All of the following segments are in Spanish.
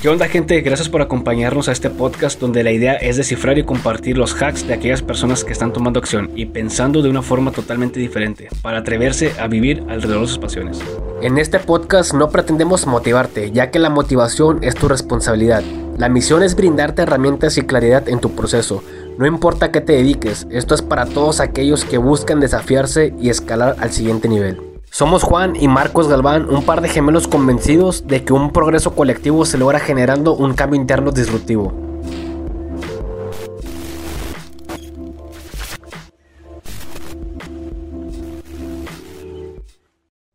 ¿Qué onda gente? Gracias por acompañarnos a este podcast donde la idea es descifrar y compartir los hacks de aquellas personas que están tomando acción y pensando de una forma totalmente diferente para atreverse a vivir alrededor de sus pasiones. En este podcast no pretendemos motivarte, ya que la motivación es tu responsabilidad. La misión es brindarte herramientas y claridad en tu proceso. No importa qué te dediques, esto es para todos aquellos que buscan desafiarse y escalar al siguiente nivel. Somos Juan y Marcos Galván, un par de gemelos convencidos de que un progreso colectivo se logra generando un cambio interno disruptivo.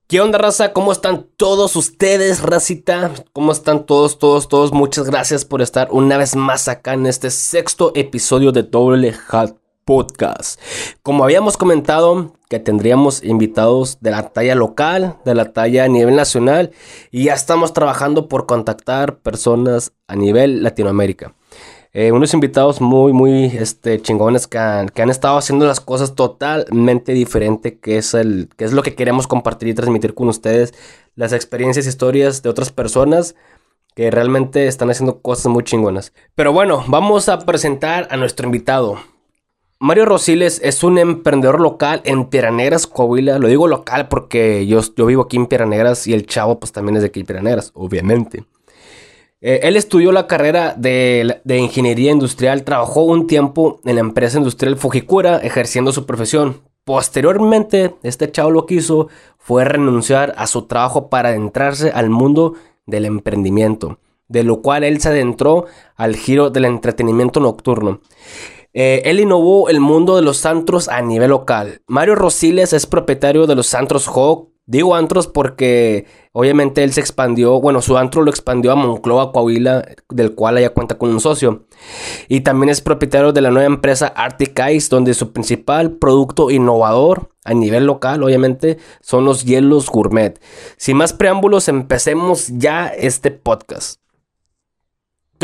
¿Qué onda, raza? ¿Cómo están todos ustedes, racita? ¿Cómo están todos, todos, todos? Muchas gracias por estar una vez más acá en este sexto episodio de Doble Hat Podcast. Como habíamos comentado, que tendríamos invitados de la talla local, de la talla a nivel nacional, y ya estamos trabajando por contactar personas a nivel Latinoamérica. Eh, unos invitados muy, muy este, chingones que han, estado haciendo las cosas totalmente diferente, que es, el, que es lo que queremos compartir y transmitir con ustedes, las experiencias y historias de otras personas que realmente están haciendo cosas muy chingonas. Pero bueno, vamos a presentar a nuestro invitado. Mario Rosiles es un emprendedor local en Piedras Coahuila. Lo digo local porque yo, vivo aquí en Piedras y el chavo pues también es de aquí en Piedras, obviamente. Eh, él estudió la carrera de, de, ingeniería industrial, trabajó un tiempo en la empresa industrial Fujikura ejerciendo su profesión. Posteriormente, este chavo lo que hizo fue renunciar a su trabajo para adentrarse al mundo del emprendimiento, de lo cual él se adentró al giro del entretenimiento nocturno. Eh, él innovó el mundo de los antros a nivel local. Mario Rosiles es propietario de los antros Hawk. Digo antros porque obviamente él se expandió, bueno, su antro lo expandió a Moncloa, Coahuila, del cual ya cuenta con un socio. Y también es propietario de la nueva empresa Arctic Ice, donde su principal producto innovador a nivel local, obviamente, son los hielos gourmet. Sin más preámbulos, empecemos ya este podcast.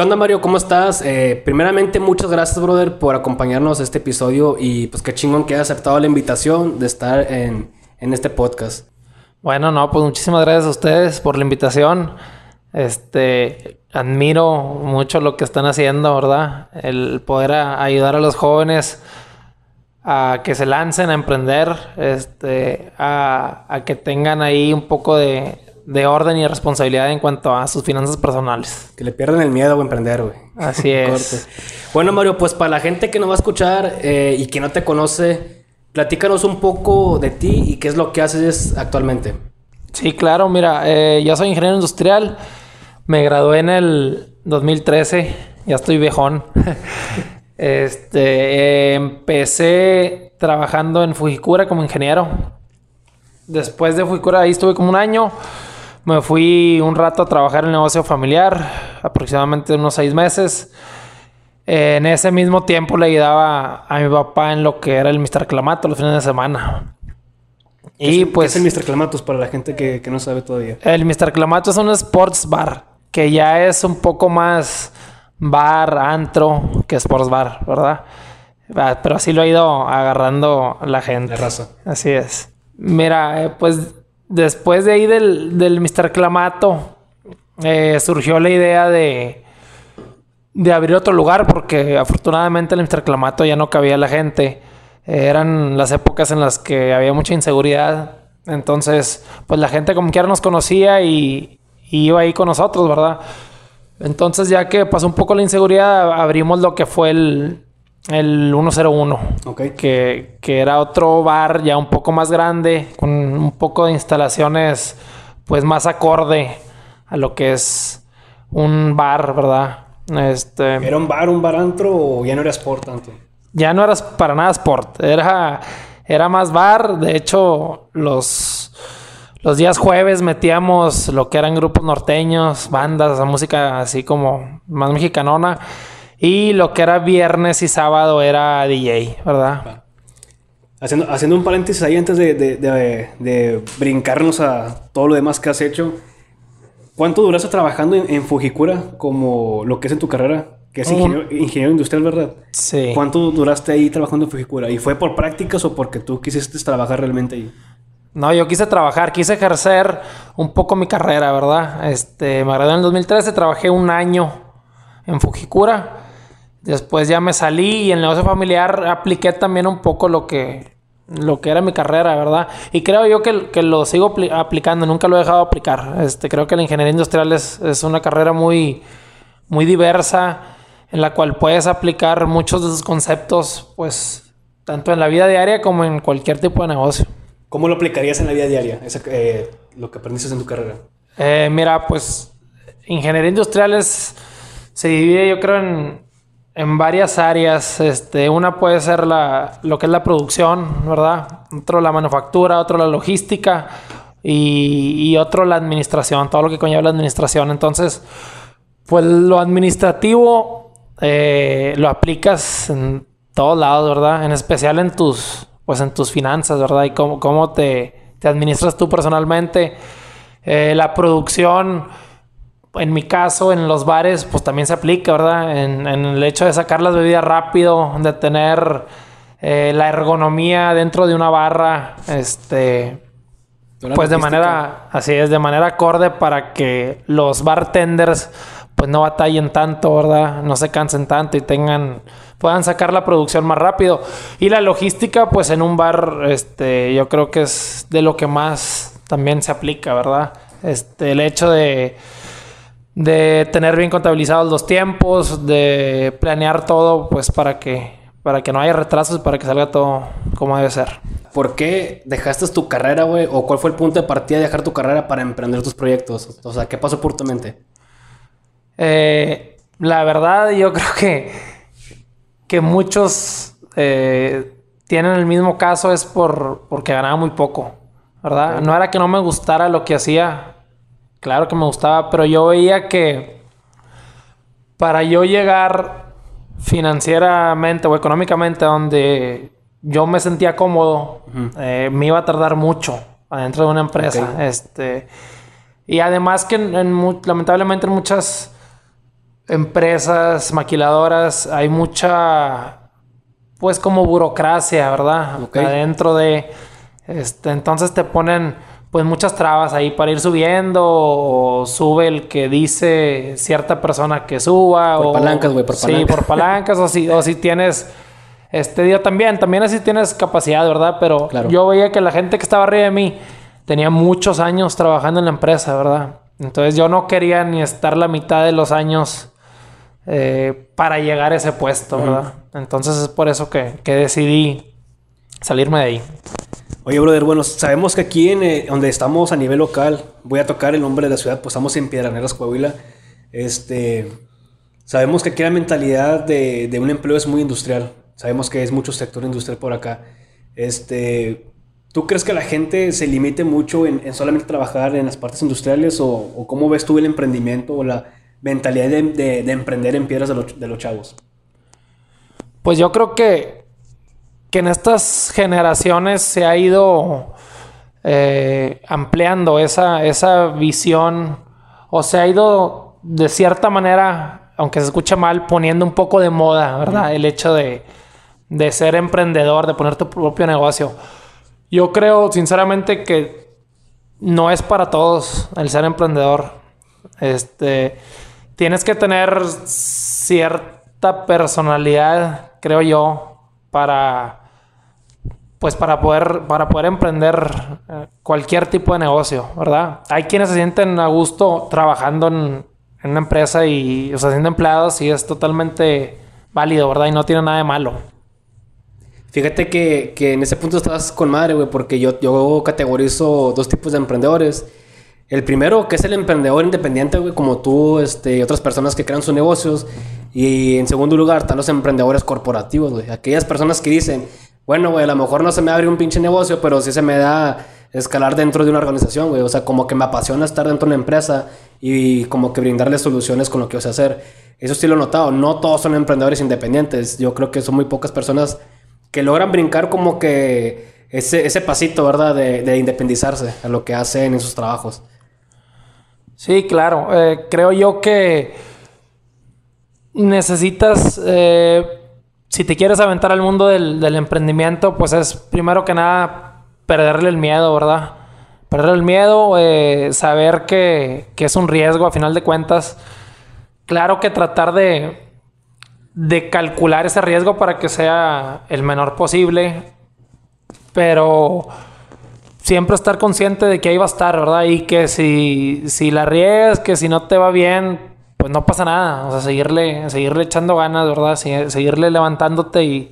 ¿Qué onda Mario? ¿Cómo estás? Eh, primeramente, muchas gracias, brother, por acompañarnos a este episodio y pues qué chingón que hayas aceptado la invitación de estar en, en, este podcast. Bueno, no, pues muchísimas gracias a ustedes por la invitación. Este, admiro mucho lo que están haciendo, ¿verdad? El poder ayudar a los jóvenes a que se lancen a emprender, este, a, a que tengan ahí un poco de, de orden y responsabilidad en cuanto a sus finanzas personales. Que le pierdan el miedo a emprender, güey. Así es. bueno, Mario, pues para la gente que nos va a escuchar eh, y que no te conoce, platícanos un poco de ti y qué es lo que haces actualmente. Sí, claro, mira, eh, yo soy ingeniero industrial, me gradué en el 2013, ya estoy viejón. este, empecé trabajando en Fujikura como ingeniero. Después de Fujikura ahí estuve como un año. Me fui un rato a trabajar en el negocio familiar, aproximadamente unos seis meses. en ese mismo tiempo le ayudaba a mi papá en lo que era el Mr. Clamato los fines de semana. Y pues. ¿Qué es el Mr. Clamatos para la gente que, que, no sabe todavía? El Mr. Clamato es un sports bar, que ya es un poco más bar, antro, que sports bar, ¿verdad? Ah, pero así lo ha ido agarrando la gente. La raza. Así es. Mira, eh, pues después de ahí del, del Mr. Clamato, eh, surgió la idea de, de abrir otro lugar porque afortunadamente en el Mr. Clamato ya no cabía la gente. Eh, eran las épocas en las que había mucha inseguridad. Entonces, pues la gente como quiera nos conocía y, y iba ahí con nosotros, ¿verdad? Entonces, ya que pasó un poco la inseguridad, abrimos lo que fue el, el 101. Okay. Que, que, era otro bar ya un poco más grande, con un poco de instalaciones pues más acorde a lo que es un bar, ¿verdad? Este, ¿Era un bar, un bar antro o ya no era sport tanto? Ya no era para nada sport, era, era más bar, de hecho los, los días jueves metíamos lo que eran grupos norteños, bandas, música así como más mexicanona. Y lo que era viernes y sábado era DJ, ¿verdad? Haciendo, haciendo un paréntesis ahí antes de, de, de, brincarnos a todo lo demás que has hecho. ¿Cuánto duraste trabajando en, en, Fujikura como lo que es en tu carrera? Que es ingeniero, ingeniero, industrial, ¿verdad? Sí. ¿Cuánto duraste ahí trabajando en Fujikura? ¿Y fue por prácticas o porque tú quisiste trabajar realmente ahí? No, yo quise trabajar, quise ejercer un poco mi carrera, ¿verdad? Este, me gradué en el 2013, trabajé un año en Fujikura. Después ya me salí y en el negocio familiar apliqué también un poco lo que, lo que era mi carrera, ¿verdad? Y creo yo que, que lo sigo aplicando, nunca lo he dejado aplicar. Este, creo que la ingeniería industrial es, es una carrera muy, muy diversa en la cual puedes aplicar muchos de esos conceptos, pues, tanto en la vida diaria como en cualquier tipo de negocio. ¿Cómo lo aplicarías en la vida diaria, eh, lo que aprendiste en tu carrera? Eh, mira, pues ingeniería industrial es, se divide yo creo en, en varias áreas. Este, una puede ser la, lo que es la producción, ¿verdad? Otro la manufactura, otro la logística y, y otro la administración, todo lo que conlleva la administración. Entonces, pues lo administrativo eh, lo aplicas en todos lados, ¿verdad? En especial en tus pues en tus finanzas, ¿verdad? Y cómo, cómo te, te administras tú personalmente. Eh, la producción, en mi caso, en los bares, pues también se aplica, ¿verdad? En, el hecho de sacar las bebidas rápido, de tener eh, la ergonomía dentro de una barra, este... Pues de manera, así es, de manera acorde para que los bartenders pues no batallen tanto, ¿verdad? No se cansen tanto y tengan puedan sacar la producción más rápido. Y la logística, pues en un bar, este, yo creo que es de lo que más también se aplica, ¿verdad? Este, el hecho de, de tener bien contabilizados los tiempos, de planear todo, pues para que, para que no haya retrasos, para que salga todo como debe ser. ¿Por qué dejaste tu carrera, güey? ¿O cuál fue el punto de partida de dejar tu carrera para emprender tus proyectos? O sea, ¿qué pasó por tu mente? Eh, la verdad, yo creo que, que muchos eh, tienen el mismo caso es por, porque ganaba muy poco, ¿verdad? No era que no me gustara lo que hacía, claro que me gustaba, pero yo veía que para yo llegar financieramente o económicamente donde yo me sentía cómodo, eh, me iba a tardar mucho adentro de una empresa. Este, y además que lamentablemente en muchas empresas maquiladoras hay mucha, pues como burocracia, ¿verdad? Adentro de, este, entonces te ponen pues muchas trabas ahí para ir subiendo o sube el que dice cierta persona que suba por palancas, güey, por palancas. Sí, por palancas o si, o si tienes este día también, también así tienes capacidad, ¿verdad? Pero yo veía que la gente que estaba arriba de mí tenía muchos años trabajando en la empresa, ¿verdad? Entonces yo no quería ni estar la mitad de los años eh, para llegar a ese puesto, ¿verdad? Entonces es por eso que, decidí salirme de ahí. Oye, brother, bueno, sabemos que aquí en eh, donde estamos a nivel local, voy a tocar el nombre de la ciudad, pues estamos en Piedraneras, Coahuila. Este, sabemos que aquí la mentalidad de, un empleo es muy industrial. Sabemos que es mucho sector industrial por acá. Este, ¿Tú crees que la gente se limite mucho en, solamente trabajar en las partes industriales o, o, cómo ves tú el emprendimiento o la, mentalidad de, emprender en piedras de, los chavos? Pues yo creo que, que en estas generaciones se ha ido eh, ampliando esa, esa visión o se ha ido de cierta manera, aunque se escuche mal, poniendo un poco de moda, ¿verdad? El hecho de, de ser emprendedor, de poner tu propio negocio. Yo creo sinceramente que no es para todos el ser emprendedor. Este, tienes que tener cierta personalidad, creo yo, para pues para poder para poder emprender eh, cualquier tipo de negocio, ¿verdad? Hay quienes se sienten a gusto trabajando en, una empresa y o siendo empleados y es totalmente válido, ¿verdad? Y no tiene nada de malo. Fíjate que, que en ese punto estás con madre, güey, porque yo, yo categorizo dos tipos de emprendedores el primero, que es el emprendedor independiente, güey, como tú este, y otras personas que crean sus negocios. Y en segundo lugar, están los emprendedores corporativos, güey. Aquellas personas que dicen, bueno, güey, a lo mejor no se me abre un pinche negocio, pero sí se me da escalar dentro de una organización, güey. O sea, como que me apasiona estar dentro de una empresa y como que brindarle soluciones con lo que yo sé hacer. Eso sí lo he notado. No todos son emprendedores independientes. Yo creo que son muy pocas personas que logran brincar como que ese, ese pasito, ¿verdad? De, de independizarse a lo que hacen en sus trabajos. Sí, claro. Eh, creo yo que necesitas, eh, si te quieres aventar al mundo del, emprendimiento, pues es primero que nada perderle el miedo, ¿verdad? Perderle el miedo, eh, saber que, que es un riesgo a final de cuentas. Claro que tratar de, de calcular ese riesgo para que sea el menor posible, pero siempre estar consciente de que ahí va a estar, ¿verdad? Y que si, si la riegas, que si no te va bien, pues no pasa nada. O sea, seguirle, seguirle echando ganas, ¿verdad? Seguirle levantándote y...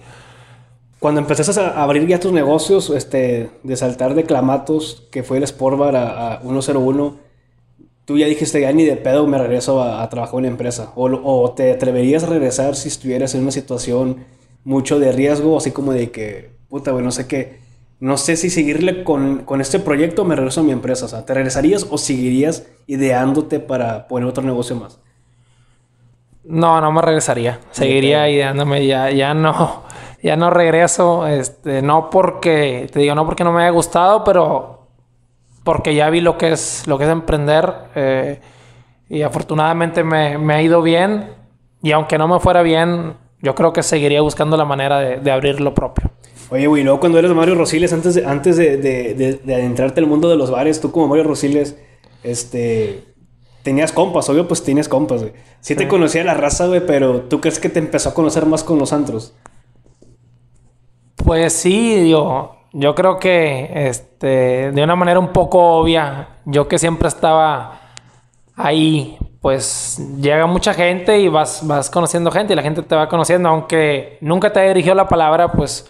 Cuando empezaste a abrir ya tus negocios, este, de saltar de Clamatos, que fue el Sportbar a, a 101, tú ya dijiste, ya ni de pedo me regreso a, trabajar en una empresa. O, o, te atreverías a regresar si estuvieras en una situación mucho de riesgo, así como de que, puta, güey, no sé qué no sé si seguirle con, este proyecto o me regreso a mi empresa. O sea, ¿te regresarías o seguirías ideándote para poner otro negocio más? No, no me regresaría. Seguiría ideándome. Ya, ya no, ya no regreso. Este, no porque, te digo, no porque no me haya gustado, pero porque ya vi lo que es, lo que es emprender. Eh, y afortunadamente me, ha ido bien. Y aunque no me fuera bien, yo creo que seguiría buscando la manera de, de abrir lo propio. Oye, güey, luego cuando eres Mario Rosiles, antes de, antes de, de, de, adentrarte al mundo de los bares, tú como Mario Rosiles, este, tenías compas, obvio, pues tienes compas, güey. Sí, te conocía la raza, güey, pero ¿tú crees que te empezó a conocer más con los antros? Pues sí, digo, yo creo que, este, de una manera un poco obvia, yo que siempre estaba ahí, pues llega mucha gente y vas, vas conociendo gente y la gente te va conociendo, aunque nunca te haya dirigido la palabra, pues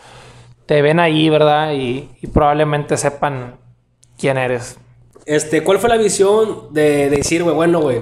te ven ahí, ¿verdad? Y, probablemente sepan quién eres. Este, ¿cuál fue la visión de, decir, güey, bueno, güey,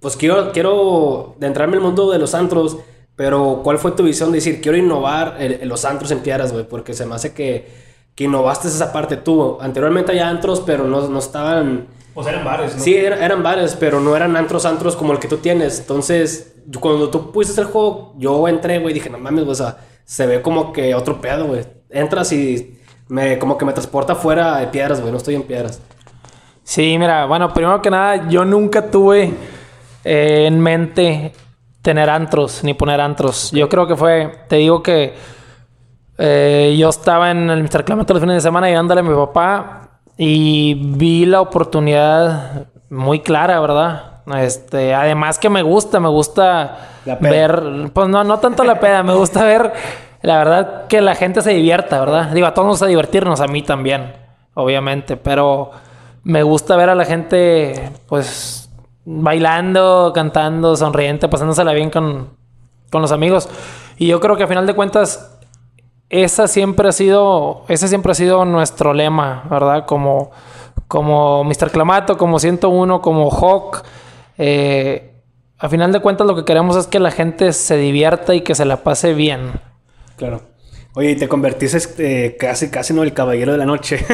pues quiero, quiero de entrarme en el mundo de los antros, pero ¿cuál fue tu visión de decir, quiero innovar los antros en piedras, güey? Porque se me hace que, que innovaste esa parte tú. Anteriormente había antros, pero no, no estaban... Pues eran bares, ¿no? Sí, eran, bares, pero no eran antros, antros como el que tú tienes. Entonces, cuando tú pusiste el juego, yo entré, güey, dije, no mames, o sea, se ve como que otro pedo, güey entras y me, como que me transporta fuera de piedras, güey. No estoy en piedras. Sí, mira, bueno, primero que nada, yo nunca tuve eh, en mente tener antros ni poner antros. Yo creo que fue, te digo que eh, yo estaba en el Mr. Clemente los fines de semana ayudándole a mi papá y vi la oportunidad muy clara, ¿verdad? Este, además que me gusta, me gusta ver, pues no, no tanto la peda, me gusta ver la verdad que la gente se divierta, ¿verdad? Digo, a todos nos a divertirnos, a mí también, obviamente, pero me gusta ver a la gente, pues, bailando, cantando, sonriente, pasándosela bien con, con los amigos. Y yo creo que a final de cuentas, esa siempre ha sido, ese siempre ha sido nuestro lema, ¿verdad? Como, como Mr. Clamato, como 101, como Hawk. Eh, a final de cuentas lo que queremos es que la gente se divierta y que se la pase bien. Claro. Oye, y te convertiste eh, casi, casi no el caballero de la noche.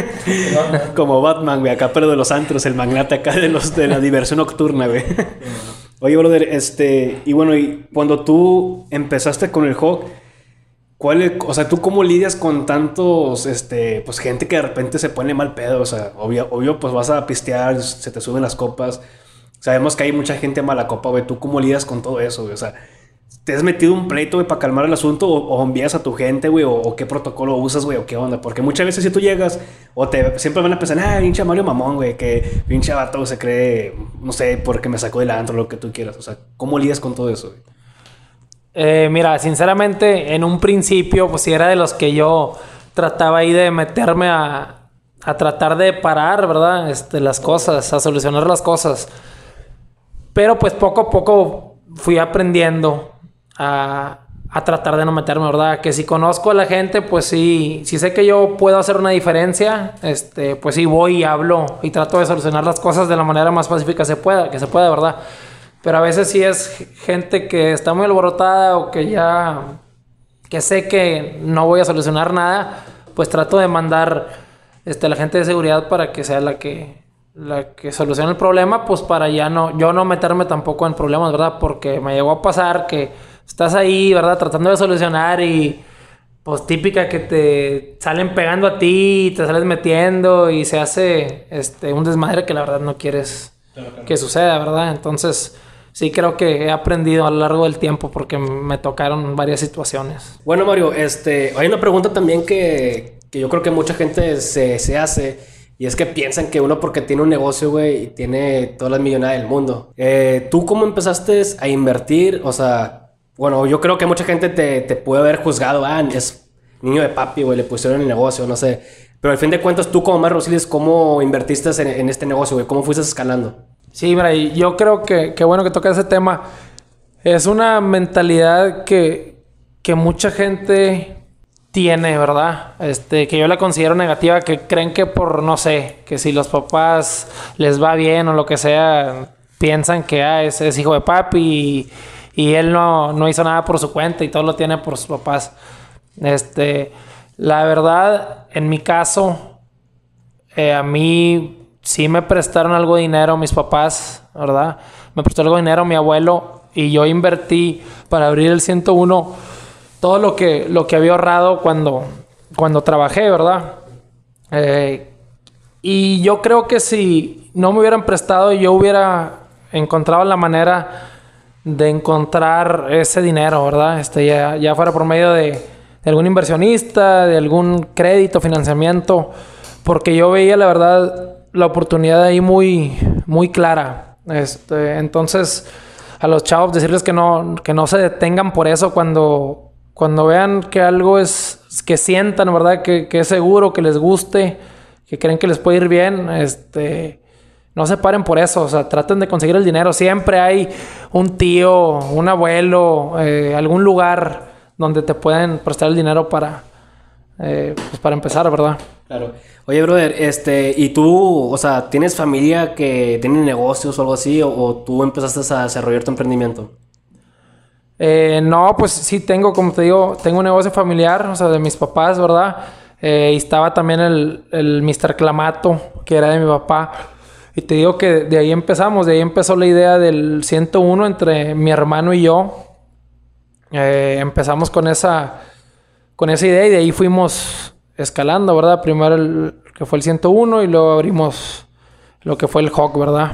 Como Batman, güey, acá pero de los antros, el magnate acá de los de la diversión nocturna, güey. Oye, brother, este, y bueno, y cuando tú empezaste con el Hawk, ¿cuál, o sea, tú cómo lidias con tantos, este, pues gente que de repente se pone mal pedo? O sea, obvio, obvio, pues vas a pistear, se te suben las copas. Sabemos que hay mucha gente mala copa, güey. ¿Tú cómo lidias con todo eso, güey? O sea, ¿Te has metido un pleito, güey, para calmar el asunto? O, envías a tu gente, güey? O, qué protocolo usas, güey? ¿O qué onda? Porque muchas veces si tú llegas, o te siempre van a pensar, ah, pinche Mario Mamón, güey, que pinche vato se cree, no sé, porque me sacó del antro, lo que tú quieras. O sea, ¿cómo lidias con todo eso? Eh, mira, sinceramente, en un principio, pues si era de los que yo trataba ahí de meterme a, a tratar de parar, ¿verdad? Este, las cosas, a solucionar las cosas. Pero pues poco a poco fui aprendiendo a, tratar de no meterme, ¿verdad? Que si conozco a la gente, pues sí, si sé que yo puedo hacer una diferencia, este, pues sí voy y hablo y trato de solucionar las cosas de la manera más pacífica se pueda, que se pueda, ¿verdad? Pero a veces sí es gente que está muy alborotada o que ya, que sé que no voy a solucionar nada, pues trato de mandar este, a la gente de seguridad para que sea la que, la que solucione el problema, pues para ya no, yo no meterme tampoco en problemas, ¿verdad? Porque me llegó a pasar que estás ahí, ¿verdad? Tratando de solucionar y pues típica que te salen pegando a ti y te sales metiendo y se hace este, un desmadre que la verdad no quieres que suceda, ¿verdad? Entonces sí creo que he aprendido a lo largo del tiempo porque me tocaron varias situaciones. Bueno, Mario, este, hay una pregunta también que, que yo creo que mucha gente se, se hace. Y es que piensan que uno porque tiene un negocio, güey, y tiene todas las millonadas del mundo. Eh, ¿Tú cómo empezaste a invertir? O sea, bueno, yo creo que mucha gente te, te puede haber juzgado, ah, es niño de papi, güey, le pusieron el negocio, no sé. Pero al fin de cuentas, tú como Mar Rosiles, ¿cómo invertiste en, en este negocio, güey? ¿Cómo fuiste escalando? Sí, mira, y yo creo que, que bueno que toca ese tema. Es una mentalidad que, que mucha gente tiene, ¿verdad? Este, que yo la considero negativa, que creen que por, no sé, que si los papás les va bien o lo que sea, piensan que ah, es, es hijo de papi y, y él no, no, hizo nada por su cuenta y todo lo tiene por sus papás. Este, la verdad, en mi caso, eh, a mí sí me prestaron algo de dinero mis papás, ¿verdad? Me prestó algo de dinero mi abuelo y yo invertí para abrir el 101 todo lo que, lo que había ahorrado cuando, cuando trabajé, ¿verdad? Eh, y yo creo que si no me hubieran prestado, yo hubiera encontrado la manera de encontrar ese dinero, ¿verdad? Este, ya, ya fuera por medio de, algún inversionista, de algún crédito, financiamiento, porque yo veía, la verdad, la oportunidad ahí muy, muy clara. Este, entonces, a los chavos decirles que no, que no se detengan por eso cuando cuando vean que algo es, que sientan, ¿verdad? Que, que, es seguro, que les guste, que creen que les puede ir bien, este, no se paren por eso, o sea, traten de conseguir el dinero. Siempre hay un tío, un abuelo, eh, algún lugar donde te pueden prestar el dinero para, eh, pues para empezar, ¿verdad? Claro. Oye, brother, este, ¿y tú, o sea, tienes familia que tiene negocios o algo así, o, o tú empezaste a desarrollar tu emprendimiento? Eh, no, pues sí tengo, como te digo, tengo un negocio familiar, o sea, de mis papás, ¿verdad? Eh, y estaba también el, el Mr. Clamato, que era de mi papá. Y te digo que de ahí empezamos, de ahí empezó la idea del 101 entre mi hermano y yo. Eh, empezamos con esa, con esa idea y de ahí fuimos escalando, ¿verdad? Primero el que fue el 101 y luego abrimos lo que fue el Hawk, ¿verdad?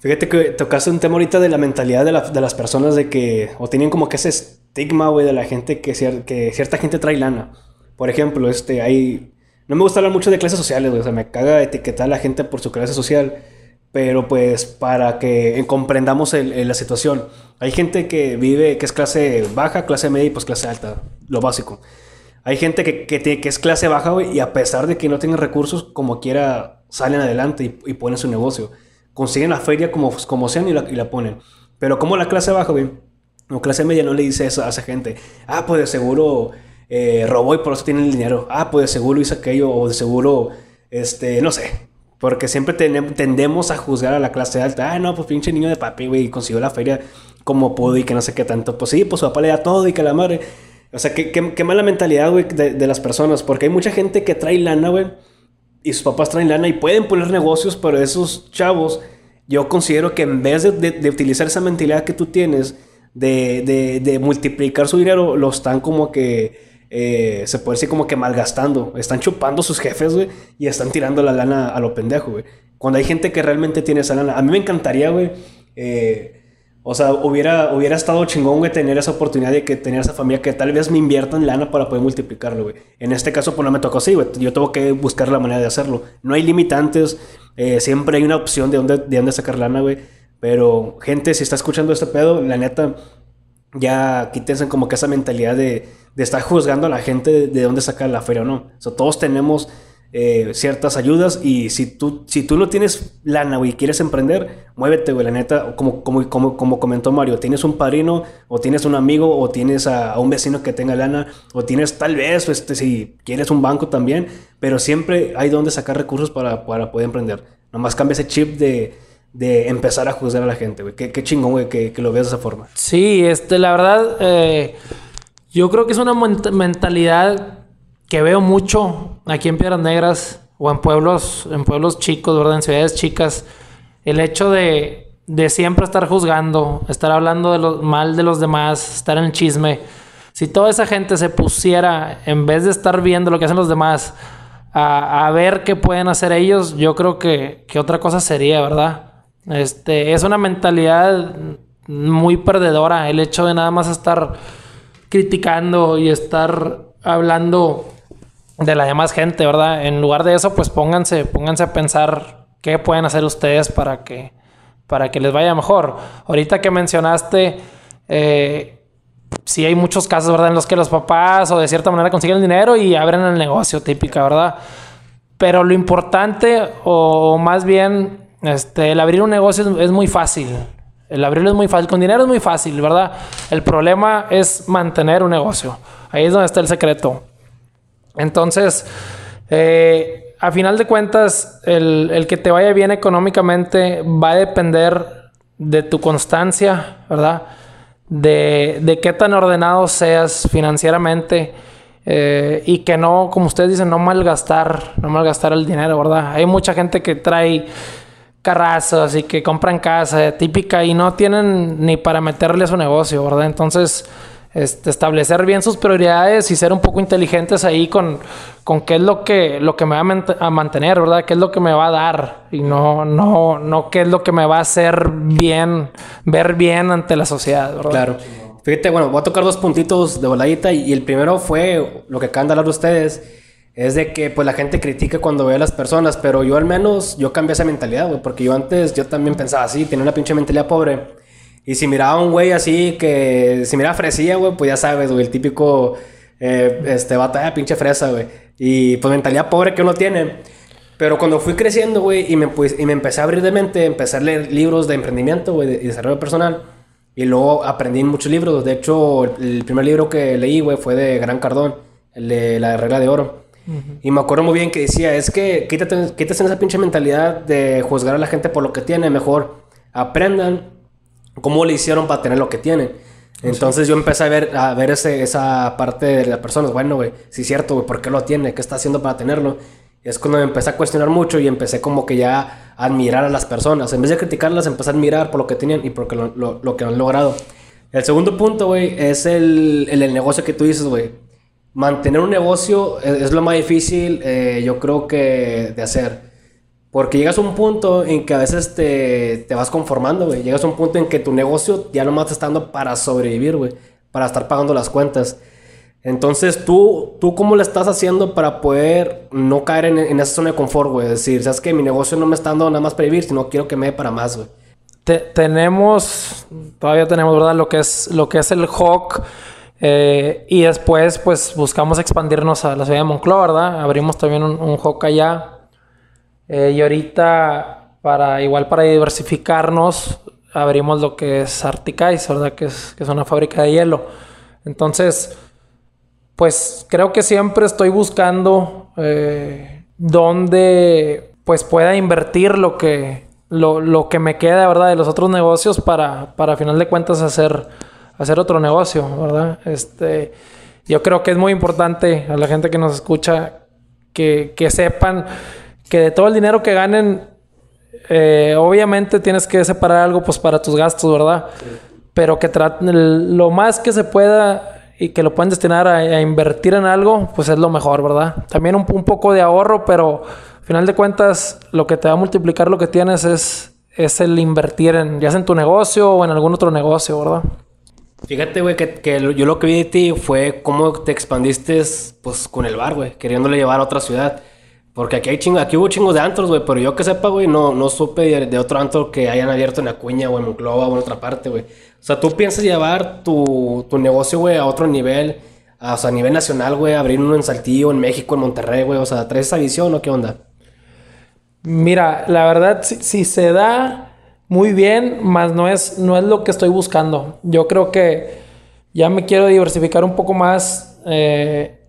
Fíjate que tocaste un tema ahorita de la mentalidad de, la, de las personas de que, o tienen como que ese estigma, güey, de la gente que, cier, que, cierta gente trae lana. Por ejemplo, este, hay... No me gusta hablar mucho de clases sociales, güey, o sea, me caga etiquetar a la gente por su clase social, pero pues para que comprendamos la situación. Hay gente que vive, que es clase baja, clase media y pues clase alta, lo básico. Hay gente que, que, es clase baja, y a pesar de que no tienen recursos, como quiera, salen adelante y, y ponen su negocio consiguen la feria como, como sean y la, y la ponen. Pero como la clase baja, güey, o clase media no le dice eso a esa gente. Ah, pues de seguro eh, robó y por eso tiene el dinero. Ah, pues de seguro hizo aquello o de seguro, este, no sé. Porque siempre tendemos a juzgar a la clase alta. Ah, no, pues pinche niño de papi, güey, consiguió la feria como pudo y que no sé qué tanto. Pues sí, pues su papá le da todo y que la madre... O sea, qué, qué, qué mala mentalidad, güey, de, de las personas. Porque hay mucha gente que trae lana, güey y sus papás traen lana y pueden poner negocios, pero esos chavos, yo considero que en vez de, de, utilizar esa mentalidad que tú tienes, de, de, multiplicar su dinero, lo están como que, eh, se puede decir como que malgastando. Están chupando sus jefes, güey, y están tirando la lana a lo pendejo, güey. Cuando hay gente que realmente tiene esa lana. A mí me encantaría, güey, eh, o sea, hubiera, hubiera estado chingón, güey, tener esa oportunidad de que tener esa familia que tal vez me inviertan lana para poder multiplicarlo, güey. En este caso, pues no me tocó así, güey. Yo tengo que buscar la manera de hacerlo. No hay limitantes, eh, siempre hay una opción de dónde, de dónde sacar lana, güey. Pero, gente, si está escuchando este pedo, la neta, ya quítense como que esa mentalidad de, de estar juzgando a la gente de, de dónde sacar la feria o no. O todos tenemos eh, ciertas ayudas y si tú, si tú no tienes lana, y quieres emprender, muévete, güey, la neta, como, como, como, como comentó Mario, tienes un padrino o tienes un amigo o tienes a, a, un vecino que tenga lana o tienes tal vez, este, si quieres un banco también, pero siempre hay donde sacar recursos para, para poder emprender. Nomás cambia ese chip de, de empezar a juzgar a la gente, güey. Qué, qué chingón, güey, que, que, lo veas de esa forma. Sí, este, la verdad, eh, yo creo que es una mentalidad que veo mucho aquí en Piedras Negras o en pueblos, en pueblos chicos, ¿verdad? En ciudades chicas, el hecho de, de siempre estar juzgando, estar hablando de lo, mal de los demás, estar en el chisme. Si toda esa gente se pusiera, en vez de estar viendo lo que hacen los demás, a, a ver qué pueden hacer ellos, yo creo que, que, otra cosa sería, ¿verdad? Este, es una mentalidad muy perdedora el hecho de nada más estar criticando y estar hablando de la demás gente, ¿verdad? En lugar de eso, pues pónganse, pónganse a pensar qué pueden hacer ustedes para que, para que les vaya mejor. Ahorita que mencionaste, eh, sí hay muchos casos, ¿verdad? En los que los papás o de cierta manera consiguen el dinero y abren el negocio, típica, ¿verdad? Pero lo importante, o más bien, este, el abrir un negocio es, muy fácil. El abrirlo es muy fácil. Con dinero es muy fácil, ¿verdad? El problema es mantener un negocio. Ahí es donde está el secreto. Entonces, eh, a final de cuentas, el, el, que te vaya bien económicamente va a depender de tu constancia, ¿verdad? De, de qué tan ordenado seas financieramente eh, y que no, como ustedes dicen, no malgastar, no malgastar el dinero, ¿verdad? Hay mucha gente que trae carrazos y que compran casa típica y no tienen ni para meterle a su negocio, ¿verdad? Entonces, este, establecer bien sus prioridades y ser un poco inteligentes ahí con, con qué es lo que, lo que me va a, mantener, ¿verdad? ¿Qué es lo que me va a dar? Y no, no, no qué es lo que me va a hacer bien, ver bien ante la sociedad, ¿verdad? Claro. Fíjate, bueno, voy a tocar dos puntitos de voladita y, el primero fue lo que acaban de hablar ustedes, es de que pues la gente critica cuando ve a las personas, pero yo al menos, yo cambié esa mentalidad, güey, porque yo antes, yo también pensaba así, tenía una pinche mentalidad pobre. Y si miraba a un güey así que, si miraba fresilla, güey, pues ya sabes, güey, el típico, eh, este, batalla pinche fresa, güey. Y pues mentalidad pobre que uno tiene. Pero cuando fui creciendo, güey, y me, pues, y me empecé a abrir de mente, empecé a leer libros de emprendimiento, güey, y desarrollo personal. Y luego aprendí muchos libros. De hecho, el, primer libro que leí, güey, fue de Gran Cardón, el de La Regla de Oro. Y me acuerdo muy bien que decía, es que quítate, quítate esa pinche mentalidad de juzgar a la gente por lo que tiene. Mejor aprendan cómo le hicieron para tener lo que tienen. Entonces yo empecé a ver, a ver ese, esa parte de las personas. Bueno, güey, sí es cierto, güey, ¿por qué lo tiene? ¿Qué está haciendo para tenerlo? es cuando me empecé a cuestionar mucho y empecé como que ya a admirar a las personas. En vez de criticarlas, empecé a admirar por lo que tenían y por lo, lo, que han logrado. El segundo punto, güey, es el, el, negocio que tú dices, güey. Mantener un negocio es, lo más difícil, eh, yo creo que de hacer. Porque llegas a un punto en que a veces te, te vas conformando, güey. Llegas a un punto en que tu negocio ya nomás te está dando para sobrevivir, güey. Para estar pagando las cuentas. Entonces, ¿tú, ¿tú cómo le estás haciendo para poder no caer en, en esa zona de confort, güey? Es decir, sabes que mi negocio no me está dando nada más para vivir, sino quiero que me dé para más, güey. tenemos, todavía tenemos, ¿verdad? Lo que es, lo que es el Hawk. Eh, y después, pues, buscamos expandirnos a la ciudad de Moncloa, ¿verdad? Abrimos también un, un allá. Eh, y ahorita, para, igual para diversificarnos, abrimos lo que es Arctic ¿verdad? Que es, que es una fábrica de hielo. Entonces pues creo que siempre estoy buscando eh, donde pues pueda invertir lo que, lo, que me queda, ¿verdad? De los otros negocios para, para final de cuentas hacer, hacer otro negocio, ¿verdad? Este, yo creo que es muy importante a la gente que nos escucha que, sepan que de todo el dinero que ganen, eh, obviamente tienes que separar algo pues para tus gastos, ¿verdad? Pero que lo más que se pueda y que lo pueden destinar a, invertir en algo, pues es lo mejor, ¿verdad? También un, poco de ahorro, pero al final de cuentas lo que te va a multiplicar lo que tienes es, es el invertir en ya sea en tu negocio o en algún otro negocio, ¿verdad? Fíjate, güey, que, que, yo lo que vi de ti fue cómo te expandiste pues con el bar, güey, queriéndole llevar a otra ciudad. Porque aquí hay chingo, aquí hubo chingos de antros, güey, pero yo que sepa, güey, no, no supe de, otro antro que hayan abierto en Acuña o en Monclova o en otra parte, güey. O sea, tú piensas llevar tu, tu negocio, güey, a otro nivel, o sea, a nivel nacional, güey, abrir uno en Saltillo, en México, en Monterrey, güey, o sea, ¿traes esa visión o qué onda? Mira, la verdad, si, se da muy bien, más no es, no es lo que estoy buscando. Yo creo que ya me quiero diversificar un poco más eh,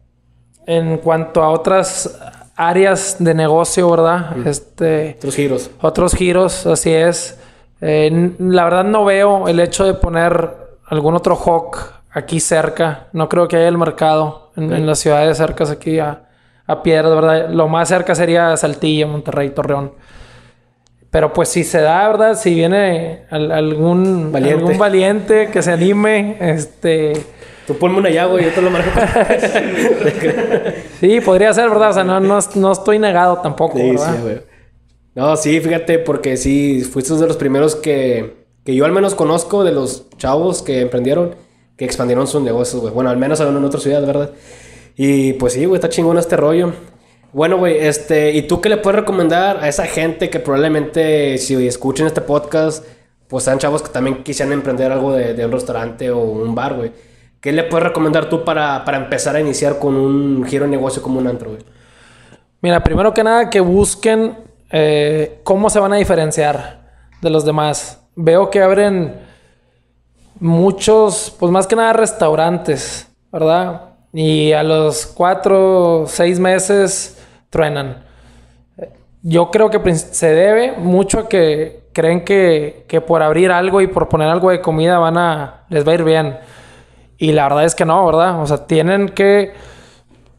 en cuanto a otras áreas de negocio, ¿verdad? Este, otros giros. Otros giros, así es. Eh, la verdad no veo el hecho de poner algún otro hawk aquí cerca. No creo que haya el mercado en, las ciudades cercas aquí a, a Piedras, ¿verdad? Lo más cerca sería Saltillo, Monterrey, Torreón. Pero pues si se da, ¿verdad? Si viene algún, valiente. algún valiente que se anime, este Tú ponme una llave y yo te lo marco. sí, podría ser, ¿verdad? O sea, no, no, estoy negado tampoco, sí, ¿verdad? Sí, güey. No, sí, fíjate, porque sí, fuiste de los primeros que, que yo al menos conozco de los chavos que emprendieron, que expandieron sus negocios, güey. Bueno, al menos en otra ciudad, ¿verdad? Y pues sí, güey, está chingón este rollo. Bueno, güey, este, ¿y tú qué le puedes recomendar a esa gente que probablemente si escuchen este podcast, pues sean chavos que también quisieran emprender algo de, de un restaurante o un bar, güey? ¿Qué le puedes recomendar tú para, para empezar a iniciar con un giro de negocio como un antro, güey? Mira, primero que nada que busquen eh, cómo se van a diferenciar de los demás. Veo que abren muchos, pues más que nada restaurantes, ¿verdad? Y a los cuatro, seis meses truenan. Yo creo que se debe mucho a que creen que, que por abrir algo y por poner algo de comida van a, les va a ir bien. Y la verdad es que no, ¿verdad? O sea, tienen que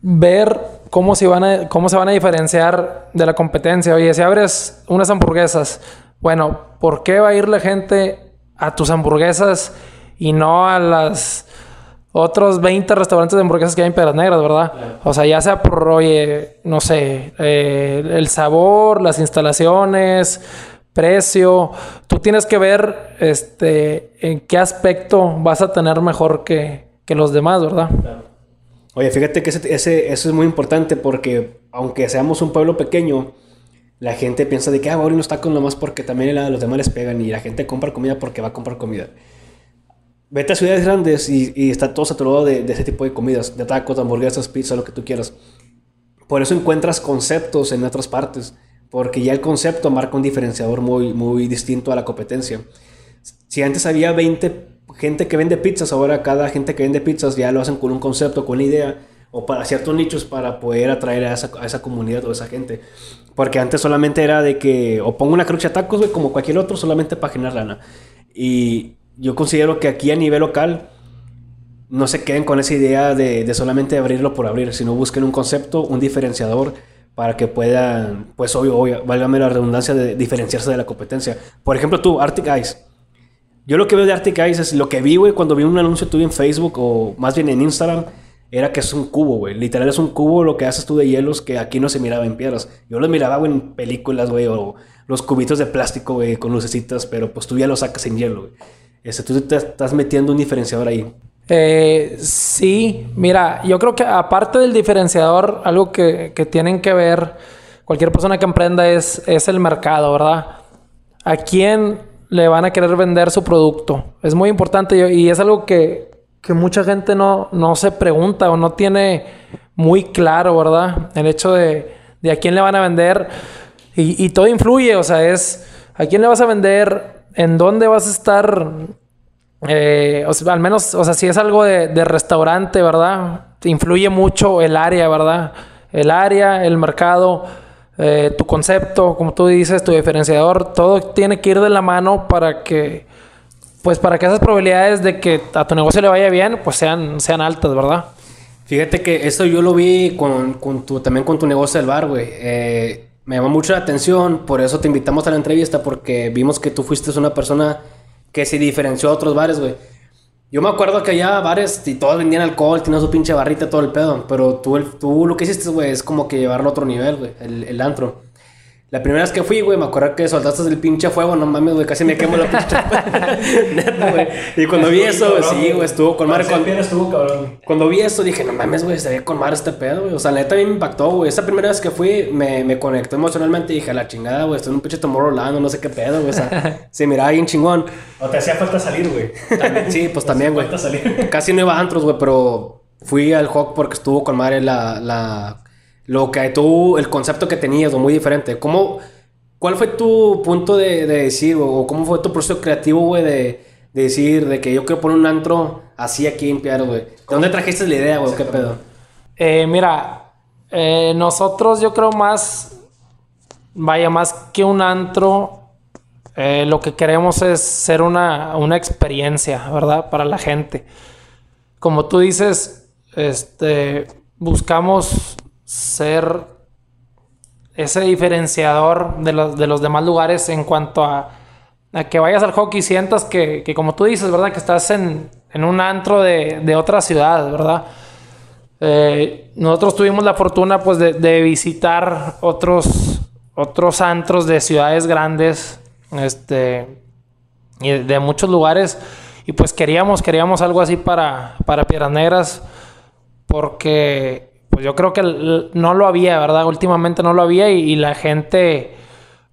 ver cómo se van a, cómo se van a diferenciar de la competencia. Oye, si abres unas hamburguesas, bueno, ¿por qué va a ir la gente a tus hamburguesas y no a las otros 20 restaurantes de hamburguesas que hay en Piedras Negras, ¿verdad? O sea, ya sea por, oye, no sé, eh, el sabor, las instalaciones, precio. Tú tienes que ver este, en qué aspecto vas a tener mejor que, que los demás, ¿verdad? Oye, fíjate que ese, ese, eso es muy importante porque aunque seamos un pueblo pequeño, la gente piensa de que, ah, no está con nomás porque también los demás les pegan y la gente compra comida porque va a comprar comida. Vete a ciudades grandes y, y está todo saturado de, de, ese tipo de comidas, de tacos, de hamburguesas, pizza, lo que tú quieras. Por eso encuentras conceptos en otras partes, porque ya el concepto marca un diferenciador muy, muy distinto a la competencia. Si antes había 20 gente que vende pizzas, ahora cada gente que vende pizzas ya lo hacen con un concepto, con una idea, o para ciertos nichos para poder atraer a esa, a esa comunidad o a esa gente. Porque antes solamente era de que o pongo una crucha de tacos, güey, como cualquier otro, solamente para generar lana. Y yo considero que aquí a nivel local no se queden con esa idea de, de solamente abrirlo por abrir, sino busquen un concepto, un diferenciador para que puedan, pues obvio, obvio, válgame la redundancia de diferenciarse de la competencia. Por ejemplo, tú, Arctic Ice yo lo que veo de Arctic Ice es lo que vi, güey, cuando vi un anuncio tuyo en Facebook o más bien en Instagram, era que es un cubo, güey. Literal es un cubo lo que haces tú de hielos que aquí no se miraba en piedras. Yo los miraba, güey, en películas, güey, o los cubitos de plástico, güey, con lucecitas, pero pues tú ya los sacas en hielo, güey. Ese, tú te estás metiendo un diferenciador ahí. Eh, sí, mira, yo creo que aparte del diferenciador, algo que, que tienen que ver cualquier persona que emprenda es, es el mercado, ¿verdad? ¿A quién le van a querer vender su producto. Es muy importante y es algo que, mucha gente no, no, se pregunta o no tiene muy claro, ¿verdad? El hecho de, de a quién le van a vender y, todo influye, o sea, es a quién le vas a vender, en dónde vas a estar, eh, al menos, o sea, si es algo de, restaurante, ¿verdad? Influye mucho el área, ¿verdad? El área, el mercado eh, tu concepto, como tú dices, tu diferenciador, todo tiene que ir de la mano para que, pues para que esas probabilidades de que a tu negocio le vaya bien, pues sean, sean altas, ¿verdad? Fíjate que esto yo lo vi con, con tu, también con tu negocio del bar, güey. Eh, me llamó mucho la atención, por eso te invitamos a la entrevista, porque vimos que tú fuiste una persona que se diferenció a otros bares, güey. Yo me acuerdo que allá bares y todos vendían alcohol, tenían su pinche barrita, todo el pedo. Pero tú, el, tú lo que hiciste, güey, es como que llevarlo a otro nivel, güey, el, el antro. La primera vez que fui, güey, me acuerdo que soltaste el pinche fuego, no mames, güey, casi me quemo la pinche. Neta, güey. Y cuando vi eso, sí, güey, estuvo con madre. Cuando, estuvo cabrón. Cuando vi eso, dije, no mames, güey, se ve con madre este pedo, güey. O sea, neta, a mí me impactó, güey. Esa primera vez que fui, me, me conectó emocionalmente y dije, la chingada, güey, estoy en un pinche Tomorrowland, no sé qué pedo, güey. O sea, se miraba bien chingón. O te hacía falta salir, güey. Sí, pues también, güey. Casi no iba a antros, güey, pero fui al Hawk porque estuvo con madre la, la. Lo que tú, el concepto que tenías, muy diferente. ¿Cómo.? ¿Cuál fue tu punto de, decir, o cómo fue tu proceso creativo, güey, de, decir, de que yo quiero poner un antro así aquí en Piaro, güey? ¿De dónde trajiste la idea, güey? ¿Qué pedo? Eh, mira, eh, nosotros yo creo más, vaya, más que un antro, eh, lo que queremos es ser una, una experiencia, ¿verdad? Para la gente. Como tú dices, este, buscamos ser ese diferenciador de los, de los demás lugares en cuanto a, a que vayas al hockey y sientas que, que, como tú dices, ¿verdad? Que estás en, en un antro de, de, otra ciudad, ¿verdad? Eh, nosotros tuvimos la fortuna pues de, de, visitar otros, otros antros de ciudades grandes, este, y de muchos lugares, y pues queríamos, queríamos algo así para, para Piedras Negras porque pues yo creo que no lo había, ¿verdad? Últimamente no lo había y, la gente,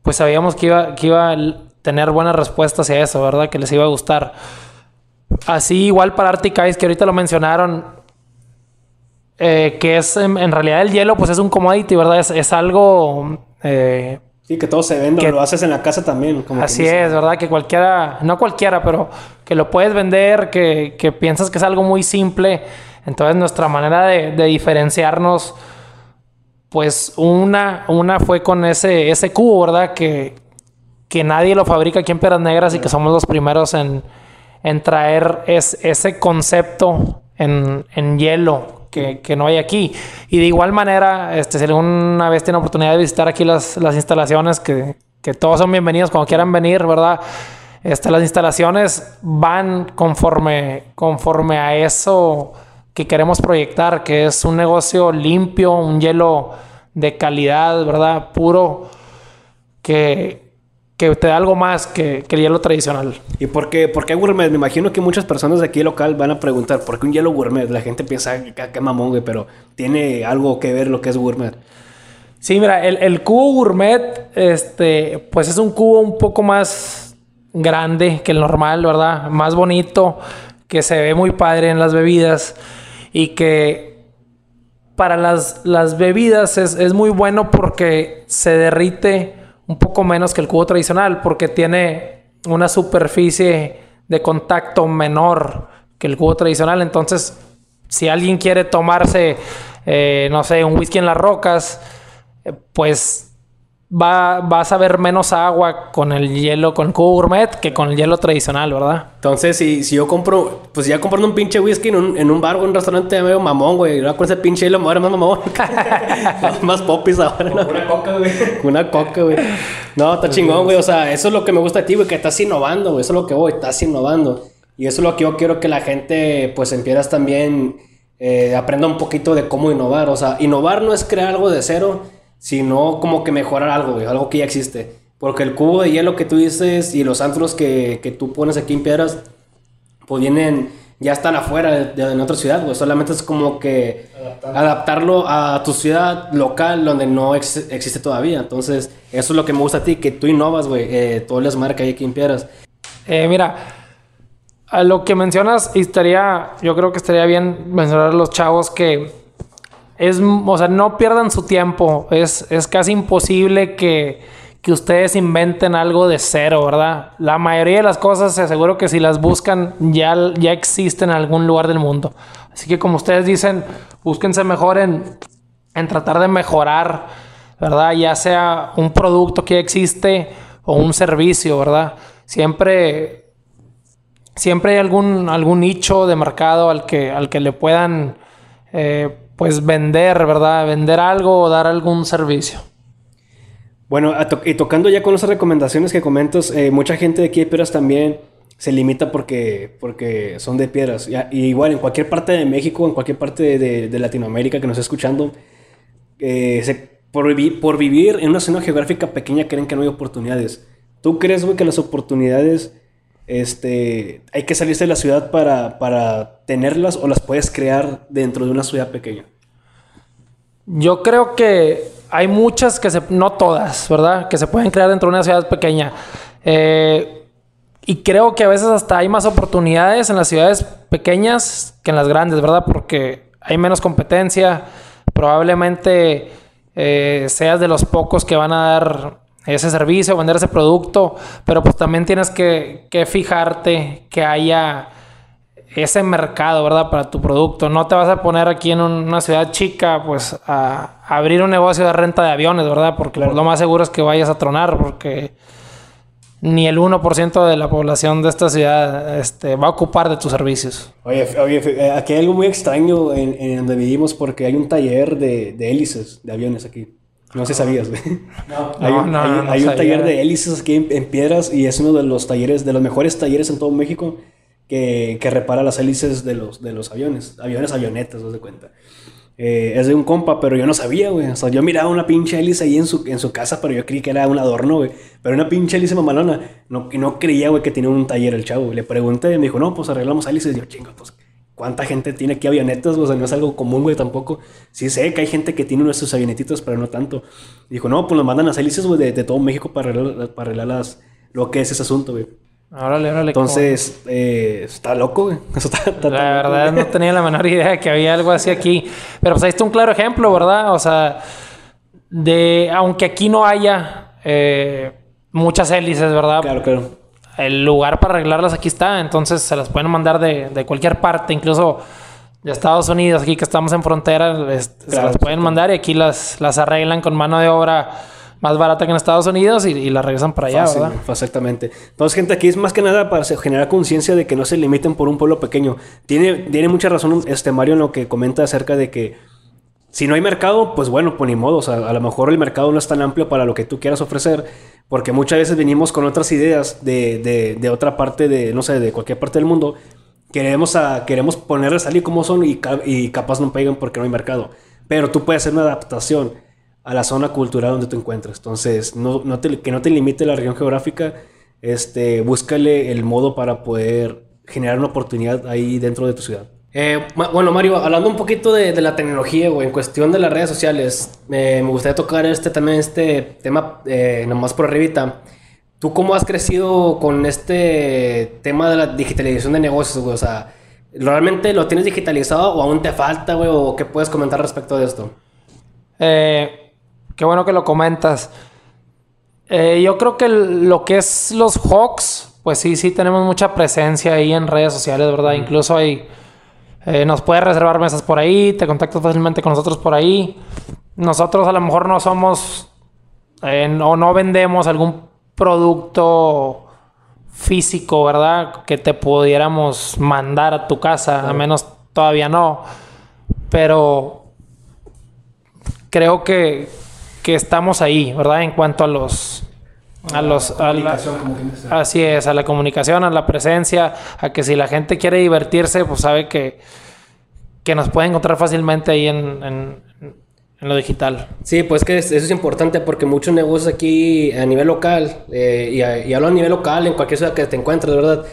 pues sabíamos que iba, que iba a tener buenas respuestas hacia eso, ¿verdad? Que les iba a gustar. Así igual para Arctic Ice, que ahorita lo mencionaron, eh, que es en, realidad el hielo, pues es un commodity, ¿verdad? Es, algo... Eh, sí, que todo se vende, lo haces en la casa también. así es, ¿verdad? Que cualquiera, no cualquiera, pero que lo puedes vender, que, que piensas que es algo muy simple entonces nuestra manera de, diferenciarnos, pues una, una fue con ese, ese cubo, ¿verdad? Que, que nadie lo fabrica aquí en Peras Negras y que somos los primeros en, traer ese concepto en, hielo que, no hay aquí. Y de igual manera, este, si alguna vez tiene oportunidad de visitar aquí las, instalaciones, que, que, todos son bienvenidos cuando quieran venir, ¿verdad? Este, las instalaciones van conforme, conforme a eso que queremos proyectar, que es un negocio limpio, un hielo de calidad, ¿verdad? Puro, que, que te da algo más que, el hielo tradicional. ¿Y por qué, por qué gourmet? Me imagino que muchas personas de aquí local van a preguntar, ¿por qué un hielo gourmet? La gente piensa que, que mamón, güey, pero tiene algo que ver lo que es gourmet. Sí, mira, el, el, cubo gourmet, este, pues es un cubo un poco más grande que el normal, ¿verdad? Más bonito, que se ve muy padre en las bebidas y que para las, las bebidas es, muy bueno porque se derrite un poco menos que el cubo tradicional porque tiene una superficie de contacto menor que el cubo tradicional. Entonces, si alguien quiere tomarse, eh, no sé, un whisky en las rocas, eh, pues va, vas a ver menos agua con el hielo, con cubo gourmet, que con el hielo tradicional, ¿verdad? Entonces, si, si yo compro, pues ya comprando un pinche whisky en un, en un bar o un restaurante medio mamón, güey. Ahora con ese pinche hielo me voy más mamón. más popis ahora, ¿no? Una coca, güey. Una coca, güey. No, está chingón, güey. O sea, eso es lo que me gusta de ti, güey, que estás innovando, güey. Eso es lo que voy, estás innovando. Y eso es lo que yo quiero que la gente, pues, empieras también, eh, aprenda un poquito de cómo innovar. O sea, innovar no es crear algo de cero sino como que mejorar algo, algo que ya existe. Porque el cubo de hielo que tú dices y los antros que, que tú pones aquí en Piedras, pues vienen, ya están afuera de, en otra ciudad, güey. Solamente es como que adaptarlo a tu ciudad local donde no existe todavía. Entonces, eso es lo que me gusta a ti, que tú innovas, güey, eh, todas las marcas aquí en Piedras. Eh, mira, a lo que mencionas, estaría, yo creo que estaría bien mencionar a los chavos que es, o sea, no pierdan su tiempo. Es, es casi imposible que, que, ustedes inventen algo de cero, ¿verdad? La mayoría de las cosas, se aseguro que si las buscan, ya, ya existen en algún lugar del mundo. Así que como ustedes dicen, búsquense mejor en, en tratar de mejorar, ¿verdad? Ya sea un producto que existe o un servicio, ¿verdad? Siempre, siempre hay algún, algún nicho de mercado al que, al que le puedan... Eh, pues vender, ¿verdad? Vender algo o dar algún servicio. Bueno, y tocando ya con esas recomendaciones que comentas, eh, mucha gente de aquí de Piedras también se limita porque, porque son de Piedras. Y, igual en cualquier parte de México, en cualquier parte de, Latinoamérica que nos esté escuchando, eh, por, por, vivir en una zona geográfica pequeña creen que no hay oportunidades. ¿Tú crees, güey, que las oportunidades este, hay que salirse de la ciudad para, para tenerlas o las puedes crear dentro de una ciudad pequeña? Yo creo que hay muchas que se, no todas, ¿verdad? Que se pueden crear dentro de una ciudad pequeña. Eh, y creo que a veces hasta hay más oportunidades en las ciudades pequeñas que en las grandes, ¿verdad? Porque hay menos competencia. Probablemente eh, seas de los pocos que van a dar ese servicio, vender ese producto, pero pues también tienes que, fijarte que haya ese mercado, ¿verdad? Para tu producto. No te vas a poner aquí en una ciudad chica, pues a, abrir un negocio de renta de aviones, ¿verdad? Porque lo más seguro es que vayas a tronar, porque ni el 1% de la población de esta ciudad este, va a ocupar de tus servicios. Oye, oye aquí hay algo muy extraño en, donde vivimos porque hay un taller de, de hélices de aviones aquí. No sé si sabías, güey. No, hay un, no, no, hay, un taller de hélices aquí en, Piedras y es uno de los talleres, de los mejores talleres en todo México que, repara las hélices de los, de los aviones. Aviones, avionetas, no de cuenta. Eh, es de un compa, pero yo no sabía, güey. O sea, yo miraba una pinche hélice ahí en su, en su casa, pero yo creí que era un adorno, güey. Pero una pinche hélice mamalona. No, no creía, güey, que tenía un taller el chavo. Le pregunté y me dijo, no, pues arreglamos hélices. Yo, chinga, pues ¿cuánta gente tiene aquí avionetas? O sea, no es algo común, güey, tampoco. Sí sé que hay gente que tiene nuestros avionetitos, pero no tanto. dijo, no, pues nos mandan a hélices, güey, de, de, todo México para arreglar, para arreglar las, lo que es ese asunto, güey. Órale, órale. Entonces, eh, está loco, güey. la verdad, no tenía la menor idea de que había algo así aquí. Pero pues ahí está un claro ejemplo, ¿verdad? O sea, de, aunque aquí no haya eh, muchas hélices, ¿verdad? Claro, claro el lugar para arreglarlas aquí está, entonces se las pueden mandar de, cualquier parte, incluso de Estados Unidos, aquí que estamos en frontera, se las pueden mandar y aquí las, las arreglan con mano de obra más barata que en Estados Unidos y, las regresan para allá, ¿verdad? Exactamente. Entonces, gente, aquí es más que nada para generar conciencia de que no se limiten por un pueblo pequeño. Tiene, tiene mucha razón este Mario en lo que comenta acerca de que si no hay mercado, pues bueno, pues ni modo. O sea, a lo mejor el mercado no es tan amplio para lo que tú quieras ofrecer, porque muchas veces venimos con otras ideas de, de, de otra parte, de, no sé, de cualquier parte del mundo. Queremos, a, queremos ponerles salir como son y, y capaz no pegan porque no hay mercado. Pero tú puedes hacer una adaptación a la zona cultural donde te encuentres. Entonces, no, no te, que no te limite la región geográfica. Este, búscale el modo para poder generar una oportunidad ahí dentro de tu ciudad. Eh, bueno, Mario, hablando un poquito de, la tecnología, güey, en cuestión de las redes sociales, me gustaría tocar este también este tema eh, nomás por arribita. ¿Tú cómo has crecido con este tema de la digitalización de negocios, güey? O sea, ¿realmente lo tienes digitalizado o aún te falta, güey? ¿O qué puedes comentar respecto de esto? Eh, qué bueno que lo comentas. Eh, yo creo que lo que es los Hawks, pues sí, sí tenemos mucha presencia ahí en redes sociales, ¿verdad? Incluso hay eh, nos puedes reservar mesas por ahí, te contactas fácilmente con nosotros por ahí. Nosotros a lo mejor no somos eh, o no vendemos algún producto físico, ¿verdad? Que te pudiéramos mandar a tu casa, a menos todavía no. Pero creo que, que estamos ahí, ¿verdad? En cuanto a los a los así es a la comunicación a la presencia a que si la gente quiere divertirse pues sabe que que nos puede encontrar fácilmente ahí en, en, lo digital. Sí pues que eso es importante porque muchos negocios aquí a nivel local eh, y, y, hablo a nivel local en cualquier ciudad que te encuentres verdad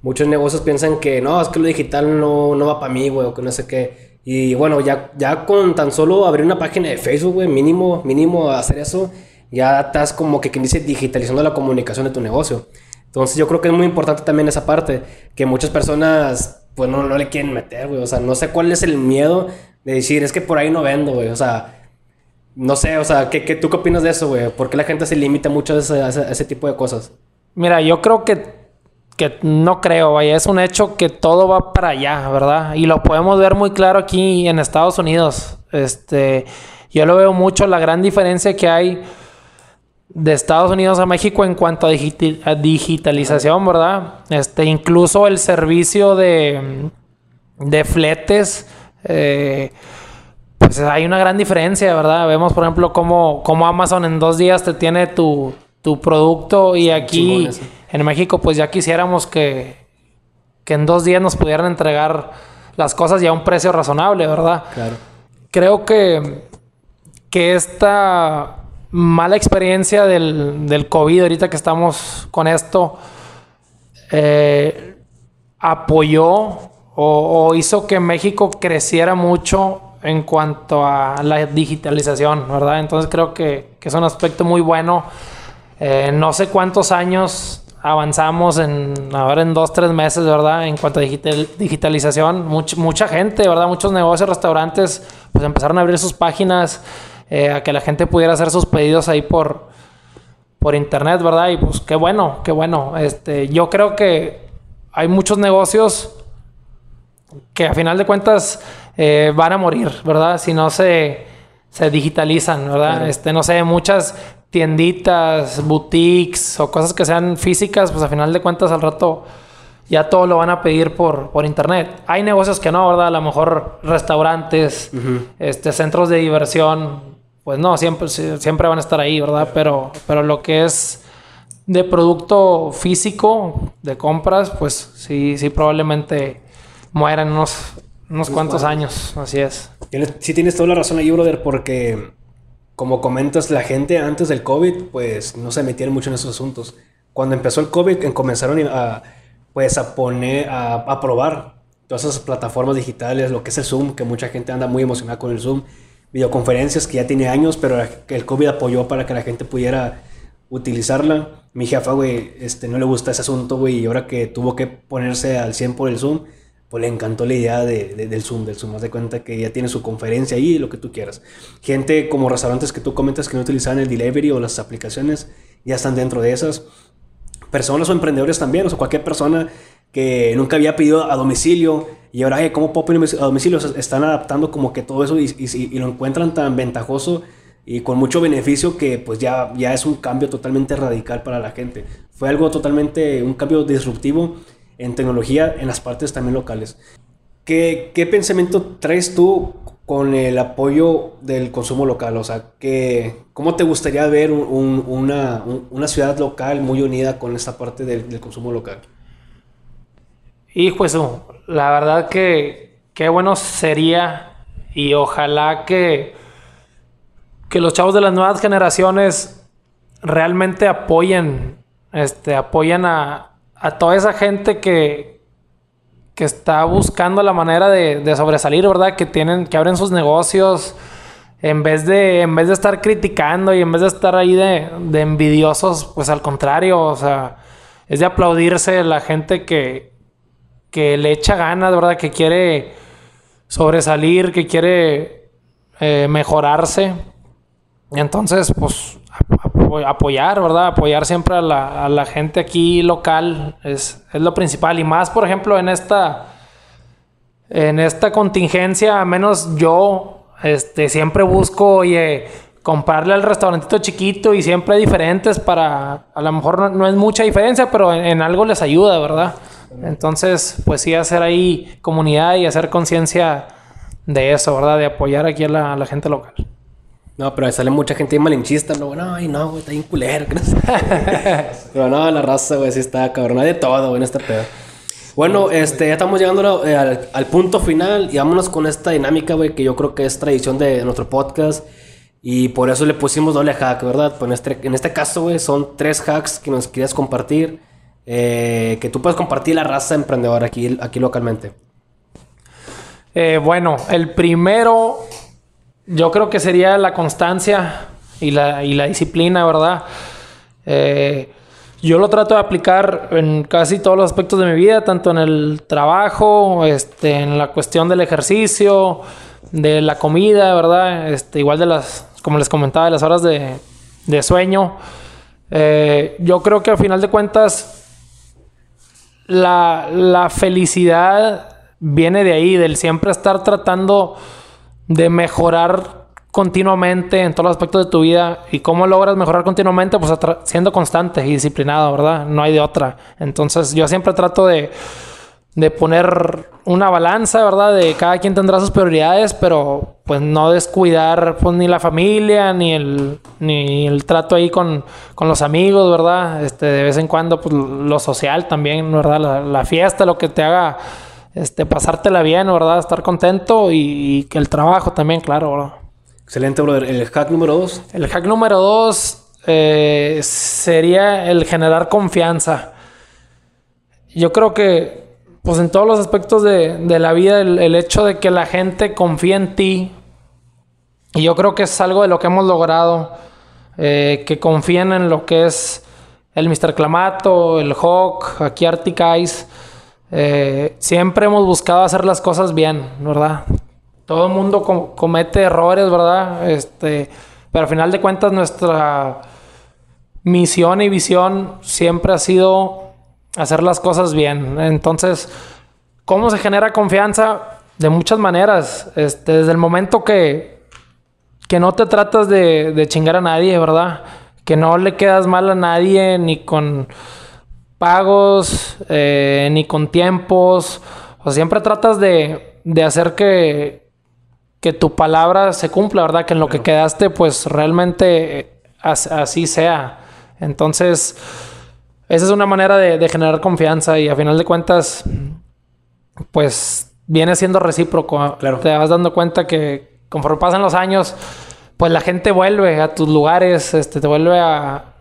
muchos negocios piensan que no es que lo digital no, no va para mí güey o que no sé qué y bueno ya ya con tan solo abrir una página de Facebook güey mínimo mínimo hacer eso ya estás como que quien dice digitalizando la comunicación de tu negocio. Entonces yo creo que es muy importante también esa parte, que muchas personas pues no, no le quieren meter, güey. O sea, no sé cuál es el miedo de decir, es que por ahí no vendo, güey. O sea, no sé, o sea, ¿qué, qué, tú qué opinas de eso, güey? ¿Por qué la gente se limita mucho a ese, tipo de cosas? Mira, yo creo que, que no creo, vaya, es un hecho que todo va para allá, ¿verdad? Y lo podemos ver muy claro aquí en Estados Unidos. Este, yo lo veo mucho, la gran diferencia que hay de Estados Unidos a México en cuanto a, digitalización, ¿verdad? Este, incluso el servicio de, de fletes, eh, pues hay una gran diferencia, ¿verdad? Vemos, por ejemplo, cómo, cómo Amazon en dos días te tiene tu, tu producto y aquí en México, pues ya quisiéramos que, que en dos días nos pudieran entregar las cosas y a un precio razonable, ¿verdad? Claro. Creo que, que esta mala experiencia del, del COVID ahorita que estamos con esto eh, apoyó o, hizo que México creciera mucho en cuanto a la digitalización, ¿verdad? Entonces creo que, que es un aspecto muy bueno. Eh, no sé cuántos años avanzamos en ahora en dos, tres meses, ¿verdad? En cuanto a digitalización, mucha gente, ¿verdad? Muchos negocios, restaurantes, pues empezaron a abrir sus páginas eh, a que la gente pudiera hacer sus pedidos ahí por, por internet, ¿verdad? Y pues qué bueno, qué bueno. Este, yo creo que hay muchos negocios que a final de cuentas eh, van a morir, ¿verdad? Si no se, se digitalizan, ¿verdad? Este, no sé, muchas tienditas, boutiques o cosas que sean físicas, pues a final de cuentas al rato ya todo lo van a pedir por, por internet. Hay negocios que no, ¿verdad? A lo mejor restaurantes, este, centros de diversión, pues no, siempre, siempre van a estar ahí, ¿verdad? Pero, pero lo que es de producto físico, de compras, pues sí, sí probablemente mueran unos, unos cuantos años, así es. Sí tienes toda la razón ahí, brother, porque como comentas, la gente antes del COVID, pues no se metían mucho en esos asuntos. Cuando empezó el COVID, comenzaron a, pues a poner, a, a probar todas esas plataformas digitales, lo que es el Zoom, que mucha gente anda muy emocionada con el Zoom, videoconferencias que ya tiene años, pero el COVID apoyó para que la gente pudiera utilizarla. Mi jefa, güey, este, no le gusta ese asunto, güey, y ahora que tuvo que ponerse al 100 por el Zoom, pues le encantó la idea de, del Zoom, del Zoom. Haz de cuenta que ya tiene su conferencia ahí, lo que tú quieras. Gente como restaurantes que tú comentas que no utilizaban el delivery o las aplicaciones, ya están dentro de esas. Personas o emprendedores también, o sea, cualquier persona que nunca había pedido a domicilio y ahora, ¿cómo puedo pedir a domicilio? están adaptando como que todo eso y, y, lo encuentran tan ventajoso y con mucho beneficio que pues ya, ya es un cambio totalmente radical para la gente. Fue algo totalmente, un cambio disruptivo en tecnología en las partes también locales. ¿Qué, qué pensamiento traes tú con el apoyo del consumo local? O sea, que, ¿cómo te gustaría ver una, una, ciudad local muy unida con esta parte del, del consumo local? Hijo eso, la verdad que qué bueno sería y ojalá que, que los chavos de las nuevas generaciones realmente apoyen, este, apoyen a, a toda esa gente que, que está buscando la manera de, sobresalir, ¿verdad? Que tienen, que abren sus negocios en vez de, en vez de estar criticando y en vez de estar ahí de, envidiosos, pues al contrario, o sea, es de aplaudirse la gente que, que le echa ganas, ¿verdad? Que quiere sobresalir, que quiere eh, mejorarse. Entonces, pues apoyar, ¿verdad? Apoyar siempre a la, gente aquí local es, lo principal. Y más, por ejemplo, en esta, en esta contingencia, al menos yo este, siempre busco, oye, comprarle al restaurantito chiquito y siempre diferentes para, a lo mejor no, es mucha diferencia, pero en, algo les ayuda, ¿verdad? Entonces, pues sí, hacer ahí comunidad y hacer conciencia de eso, ¿verdad? De apoyar aquí a la gente local. No, pero sale mucha gente malinchista, no, no, ay, no, güey, está bien culero. pero no, la raza, güey, sí está cabrón. Hay de todo, güey, en este pedo. Bueno, este, ya estamos llegando eh, al, punto final y vámonos con esta dinámica, güey, que yo creo que es tradición de, nuestro podcast. Y por eso le pusimos doble hack, ¿verdad? Pues en este, en este caso, güey, son tres hacks que nos querías compartir. Eh, que tú puedes compartir la raza emprendedora aquí, aquí localmente. Eh, bueno, el primero yo creo que sería la constancia y la, disciplina, ¿verdad? Eh, yo lo trato de aplicar en casi todos los aspectos de mi vida, tanto en el trabajo, este, en la cuestión del ejercicio, de la comida, ¿verdad? Este, igual de las, como les comentaba, de las horas de, sueño. Eh, yo creo que al final de cuentas, la, la felicidad viene de ahí, del siempre estar tratando de mejorar continuamente en todos los aspectos de tu vida. ¿Y cómo logras mejorar continuamente? Pues siendo constante y disciplinado, ¿verdad? No hay de otra. Entonces yo siempre trato de, de poner una balanza, ¿verdad? De cada quien tendrá sus prioridades, pero pues no descuidar pues, ni la familia, ni el, ni el trato ahí con, con los amigos, ¿verdad? Este, de vez en cuando, pues lo social también, ¿verdad? La, la fiesta, lo que te haga este, pasártela bien, ¿verdad? Estar contento y, que el trabajo también, claro, ¿verdad? Excelente, brother. ¿El hack número dos? El hack número dos eh, sería el generar confianza. Yo creo que, pues en todos los aspectos de, la vida, el, hecho de que la gente confíe en ti, y yo creo que es algo de lo que hemos logrado, eh, que confíen en lo que es el Mr. Clamato, el Hawk, aquí Arctic Ice eh, siempre hemos buscado hacer las cosas bien, ¿verdad? Todo el mundo comete errores, ¿verdad? Este, pero al final de cuentas nuestra misión y visión siempre ha sido hacer las cosas bien. Entonces, ¿cómo se genera confianza? De muchas maneras. Este, desde el momento que, que no te tratas de, de chingar a nadie, ¿verdad? Que no le quedas mal a nadie ni con pagos, eh, ni con tiempos. O siempre tratas de, hacer que, que tu palabra se cumpla, ¿verdad? Que en lo que quedaste, pues realmente así sea. Entonces, esa es una manera de, generar confianza y a final de cuentas, pues viene siendo recíproco. Claro. Te vas dando cuenta que conforme pasan los años, pues la gente vuelve a tus lugares, este, te vuelve a,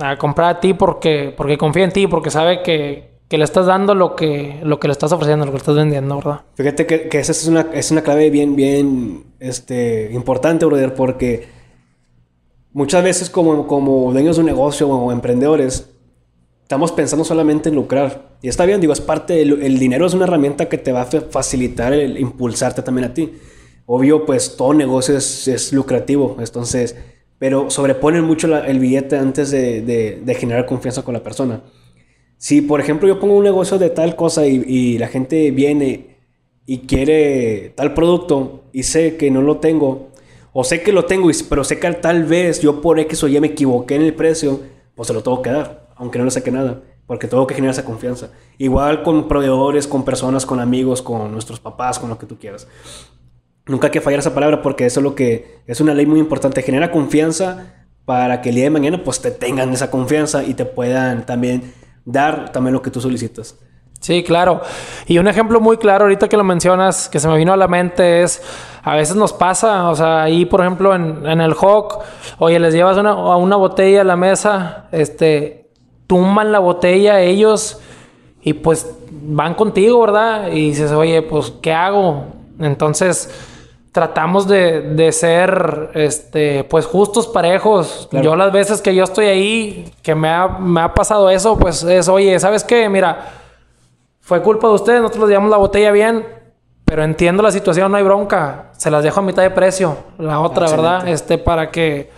a comprar a ti porque, porque confía en ti, porque sabe que, que le estás dando lo que, lo que le estás ofreciendo, lo que estás vendiendo, ¿verdad? Fíjate que, que esa es una, es una clave bien, bien este, importante, brother, porque muchas veces como, como dueños de un negocio o emprendedores, estamos pensando solamente en lucrar. Y está bien, digo, es parte del el dinero es una herramienta que te va a facilitar el impulsarte también a ti. Obvio, pues todo negocio es, es lucrativo, entonces, pero sobreponen mucho el billete antes de, generar confianza con la persona. Si, por ejemplo, yo pongo un negocio de tal cosa y, y la gente viene y quiere tal producto y sé que no lo tengo, o sé que lo tengo, pero sé que tal vez yo por X o Y me equivoqué en el precio, pues se lo tengo que dar, aunque no le saque nada, porque tengo que generar esa confianza. Igual con proveedores, con personas, con amigos, con nuestros papás, con lo que tú quieras. Nunca hay que fallar esa palabra porque eso es lo que es una ley muy importante. Genera confianza para que el día de mañana pues te tengan esa confianza y te puedan también dar también lo que tú solicitas. Sí, claro. Y un ejemplo muy claro ahorita que lo mencionas, que se me vino a la mente es, a veces nos pasa, o sea, ahí por ejemplo en, en el Hawk, oye, les llevas una, una botella a la mesa, este, tumban la botella ellos y pues van contigo, ¿verdad? Y dices, oye, pues, ¿qué hago? Entonces, tratamos de, de ser, este, pues, justos, parejos. Yo las veces que yo estoy ahí, que me ha, me ha pasado eso, pues es, oye, ¿sabes qué? Mira, fue culpa de ustedes, nosotros les llevamos la botella bien, pero entiendo la situación, no hay bronca. Se las dejo a mitad de precio, la otra, Excelente. ¿verdad? Este, para que,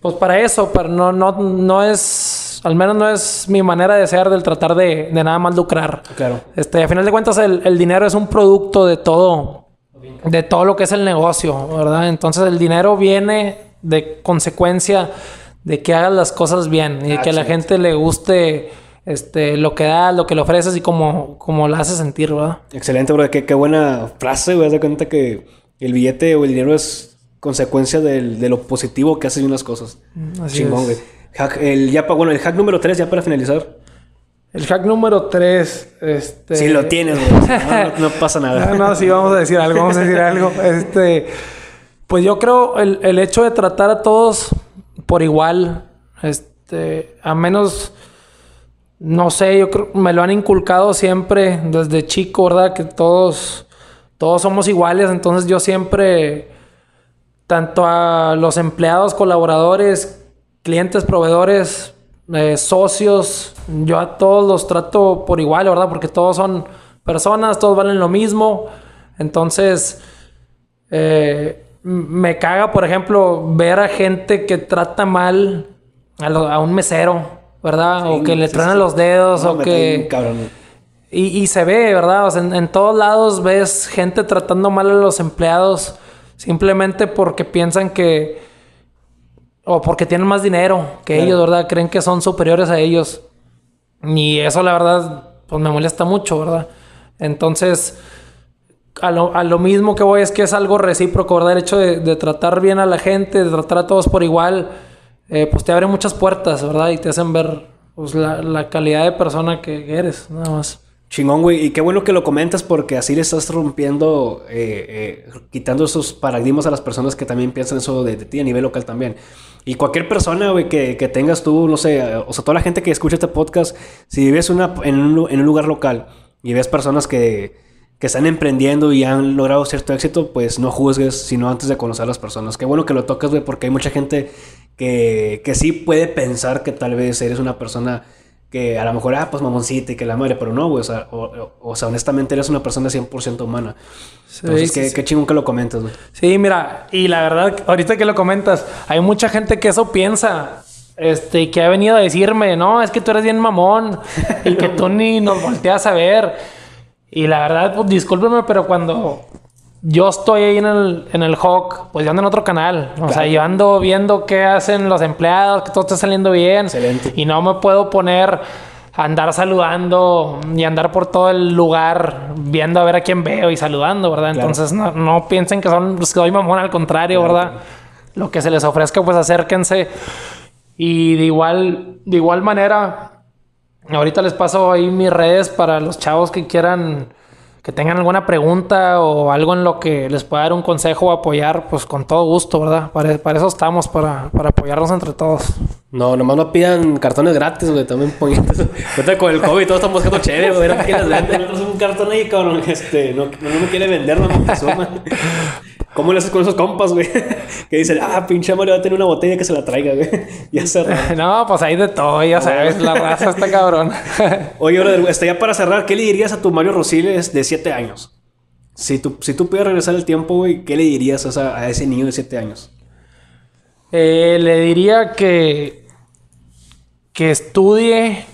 pues para eso, pero no, no, no es, al menos no es mi manera de ser del tratar de, de nada más lucrar. Claro. Este, a final de cuentas, el, el dinero es un producto de todo, de todo lo que es el negocio, ¿verdad? Entonces el dinero viene de consecuencia de que hagas las cosas bien y de que a la gente le guste este, lo que das, lo que le ofreces y como, como la haces sentir, ¿verdad? Excelente, bro. Qué, qué buena frase, güey. De cuenta que el billete o el dinero es consecuencia del- de lo positivo que haces unas cosas. Así Chingón, es. güey. Hack- el, ya, bueno, el hack número 3, ya para finalizar. El hack número 3, este... Si lo tienes, no- no pasa nada. No, no, sí, vamos a decir algo, vamos a decir algo. Este, pues yo creo el, el hecho de tratar a todos por igual, este, a menos, no sé, yo creo, me lo han inculcado siempre desde chico, ¿verdad? Que todos, todos somos iguales, entonces yo siempre, tanto a los empleados, colaboradores, clientes, proveedores, eh, socios, yo a todos los trato por igual, ¿verdad? Porque todos son personas, todos valen lo mismo. Entonces, eh, me caga, por ejemplo, ver a gente que trata mal a, lo- a un mesero, ¿verdad? o que le sí, truenan sí. los dedos, No, o que... Y, y se ve, ¿verdad? O sea, en, en todos lados ves gente tratando mal a los empleados simplemente porque piensan que... O porque tienen más dinero que Claro. ellos, ¿verdad? Creen que son superiores a ellos. Y eso, la verdad, pues me molesta mucho, ¿verdad? Entonces, a lo, a lo mismo que voy es que es algo recíproco, ¿verdad? El hecho de, de tratar bien a la gente, de tratar a todos por igual, eh, pues te abre muchas puertas, ¿verdad? Y te hacen ver pues, la, la calidad de persona que eres, nada más. Chingón, güey. Y qué bueno que lo comentas porque así le estás rompiendo, eh, eh, quitando esos paradigmas a las personas que también piensan eso de, ti a nivel local también. Y cualquier persona, güey, que, tengas tú, no sé, o sea, toda la gente que escucha este podcast, si vives una, en, un, lugar local y ves personas que, que están emprendiendo y han logrado cierto éxito, pues no juzgues, sino antes de conocer a las personas. Qué bueno que lo tocas, güey, porque hay mucha gente que, que sí puede pensar que tal vez eres una persona que a lo mejor, ah, pues mamoncita y que la madre, pero no, güey, o sea, o, o- o sea, honestamente eres una persona 100% humana. Sí, Entonces, sí, qué, sí. qué chingón que lo comentas, güey. Sí, mira, y la verdad, ahorita que lo comentas, hay mucha gente que eso piensa. Este, que ha venido a decirme, no, es que tú eres bien mamón y que tú ni nos volteas a ver. Y la verdad, pues discúlpeme, pero cuando yo estoy ahí en el, en el Hawk, pues yo ando en otro canal. O sea, yo ando viendo qué hacen los empleados, que todo está saliendo bien. Excelente. Y no me puedo poner a andar saludando y andar por todo el lugar viendo a ver a quién veo y saludando, ¿verdad? Claro. Entonces no, no piensen que son que soy mamón, al contrario, Claro, ¿verdad? Lo que se les ofrezca, pues acérquense. Y de igual, de igual manera, ahorita les paso ahí mis redes para los chavos que quieran, que tengan alguna pregunta o algo en lo que les pueda dar un consejo o apoyar, pues con todo gusto, ¿verdad? Para, para eso estamos, para, para apoyarnos entre todos. No, nomás no pidan cartones gratis, güey. También puñetas. Ahorita con el COVID todos estamos buscando chévere, güey. Era que les venden. Nosotros un cartón ahí, cabrón. Este, no, no me quiere vender, no me suma. ¿Cómo le haces con esos compas, güey? Que dicen, ah, pinche Mario va a tener una botella que se la traiga, güey. Ya cerrado. No, pues hay de todo, ya sabes, la raza está cabrón. Oye, brother, este, ya para cerrar, ¿qué le dirías a tu Mario Rosiles de 7 años? Si tú, si tú pudieras regresar el tiempo, güey, ¿qué le dirías a, esa- a ese niño de 7 años? Eh, le diría que, que estudie,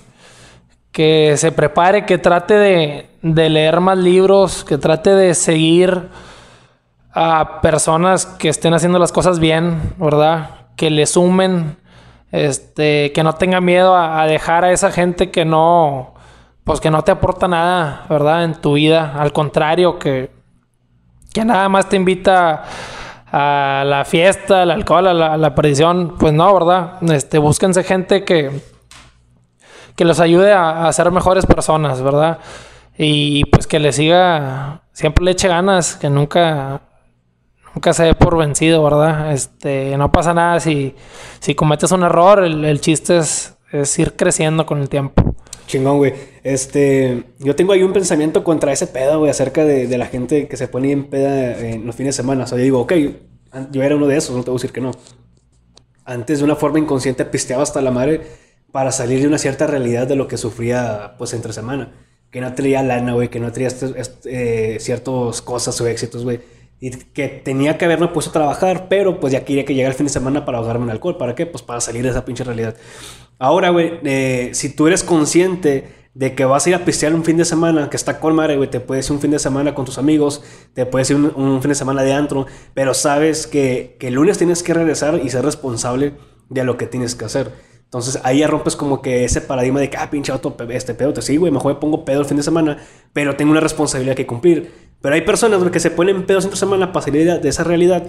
que se prepare, que trate de, de leer más libros, que trate de seguir a personas que estén haciendo las cosas bien, ¿verdad? Que le sumen, este, que no tenga miedo a, dejar a esa gente que no, pues que no te aporta nada, ¿verdad? En tu vida. Al contrario, que, que nada más te invita a la fiesta, al alcohol, a la, a la perdición. Pues no, ¿verdad? Este, búsquense gente que, que los ayude a, a ser mejores personas, ¿verdad? Y pues que le siga, siempre le eche ganas, que nunca, nunca se dé por vencido, ¿verdad? Este, no pasa nada si, si cometes un error, el, el chiste es, es ir creciendo con el tiempo. Chingón, güey. Este, yo tengo ahí un pensamiento contra ese pedo, güey, acerca de, de la gente que se pone en peda en los fines de semana. O sea, yo digo, ok, yo era uno de esos, no te voy a decir que no. Antes de una forma inconsciente pisteaba hasta la madre para salir de una cierta realidad de lo que sufría, pues, entre semana. Que no traía lana, güey, que no traía este- este, eh, ciertas cosas o éxitos, güey. Y que tenía que haberme puesto a trabajar, pero pues ya quería que llegara el fin de semana para ahogarme en alcohol. ¿Para qué? Pues para salir de esa pinche realidad. Ahora, güey, eh, si tú eres consciente de que vas a ir a pistear un fin de semana, que está con güey, te puedes ir un fin de semana con tus amigos, te puedes ir un, un fin de semana de antro, pero sabes que, que el lunes tienes que regresar y ser responsable de lo que tienes que hacer. Entonces ahí ya rompes como que ese paradigma de que, ah, pinche auto, este pedo, te sí, güey, mejor me pongo pedo el fin de semana, pero tengo una responsabilidad que cumplir. Pero hay personas güey, que se ponen pedos entre semana para salir de- de esa realidad.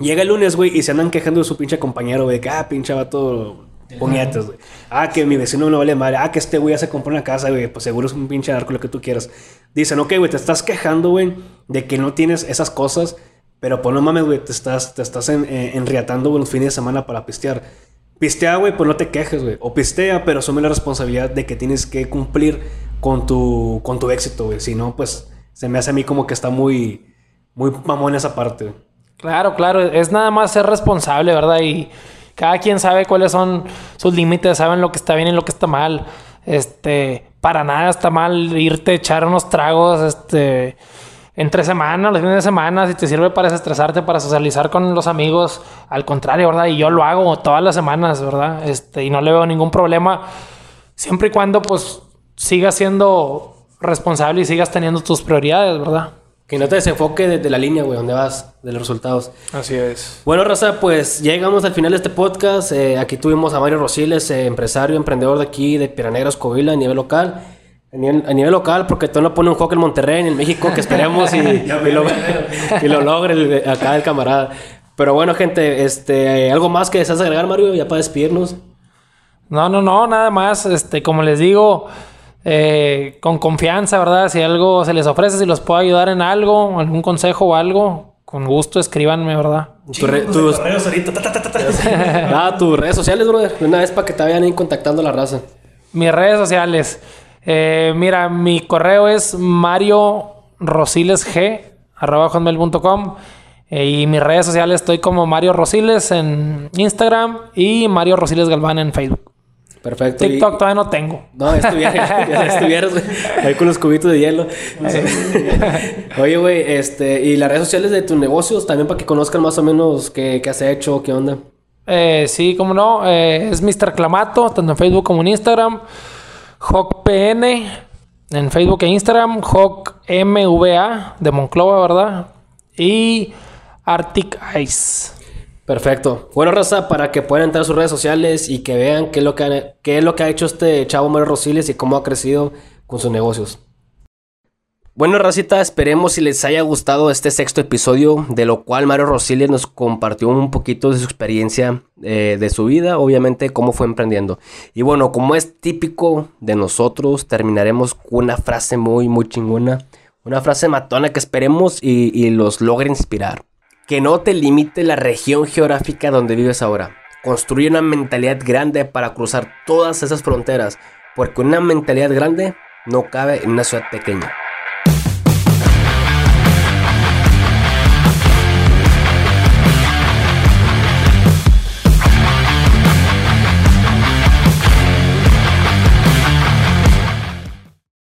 Llega el lunes, güey, y se andan quejando de su pinche compañero, güey, que, ah, pinche vato, puñetas, güey. Ah, que mi vecino no vale madre. Ah, que este güey ya se compró una casa, güey, pues seguro es un pinche narco, lo que tú quieras. Dicen, ok, güey, te estás quejando, güey, de que no tienes esas cosas, pero pues no mames, güey, te estás, te estás en, eh, enriatando, güey, los fines de semana para pistear. Pistea, güey, pues no te quejes, güey. O pistea, pero asume la responsabilidad de que tienes que cumplir con tu, con tu éxito, güey. Si no, pues se me hace a mí como que está muy, muy mamón esa parte. Claro, claro, es nada más ser responsable, ¿verdad? Y cada quien sabe cuáles son sus límites, saben lo que está bien y lo que está mal. Este, para nada está mal irte a echar unos tragos, este, entre semana, los fines de semana, si te sirve para desestresarte, para socializar con los amigos, al contrario, ¿verdad? Y yo lo hago todas las semanas, ¿verdad? Este, y no le veo ningún problema, siempre y cuando, pues, sigas siendo responsable y sigas teniendo tus prioridades, ¿verdad? Que no te desenfoque de, de la línea, güey, donde vas, de los resultados. Así es. Bueno, Raza, pues ya llegamos al final de este podcast. Eh, aquí tuvimos a Mario Rosiles, eh, empresario, emprendedor de aquí, de Piranegras, Covila, a nivel local. A nivel, a nivel local, porque tú no pone un juego en Monterrey, en México, que esperemos y, y lo, y lo logre el- acá el camarada. Pero bueno, gente, este, ¿algo más que deseas agregar, Mario, ya para despedirnos? No, no, no, nada más. Este, como les digo, eh, con confianza, ¿verdad? Si algo se les ofrece, si los puedo ayudar en algo, algún consejo o algo, con gusto escríbanme, ¿verdad? Tus, ah, tus redes sociales, brother. De Una vez para que te vayan ahí contactando a la raza. Mis redes sociales. Eh, mira, mi correo es mario arroba hotmail.com eh, y mis redes sociales estoy como Mario Rosiles en Instagram y Mario Rosiles Galván en Facebook. Perfecto. y- TikTok todavía no tengo. No, estuvieras, ya estuvieras, güey. Ahí con los cubitos de hielo. Oye, güey, este, y las redes sociales de tus negocios también para que conozcan más o menos qué, qué has hecho, qué onda. Eh, sí, como no, eh, es Mr. Clamato, tanto en Facebook como en Instagram. HawkPN en Facebook e Instagram. HawkMVA de Monclova, ¿verdad? Y Arctic Ice. Perfecto. Bueno, Raza, para que puedan entrar a sus redes sociales y que vean qué es lo que, qué es lo que ha hecho este chavo Mario Rosiles y cómo ha crecido con sus negocios. Bueno, Racita, esperemos si les haya gustado este sexto episodio, de lo cual Mario Rosiles nos compartió un poquito de su experiencia eh, de su vida, obviamente cómo fue emprendiendo. Y bueno, como es típico de nosotros, terminaremos con una frase muy, muy chingona, una frase matona que esperemos y, y los logre inspirar. Que no te limite la región geográfica donde vives ahora. construye una mentalidad grande para cruzar todas esas fronteras, porque una mentalidad grande no cabe en una ciudad pequeña.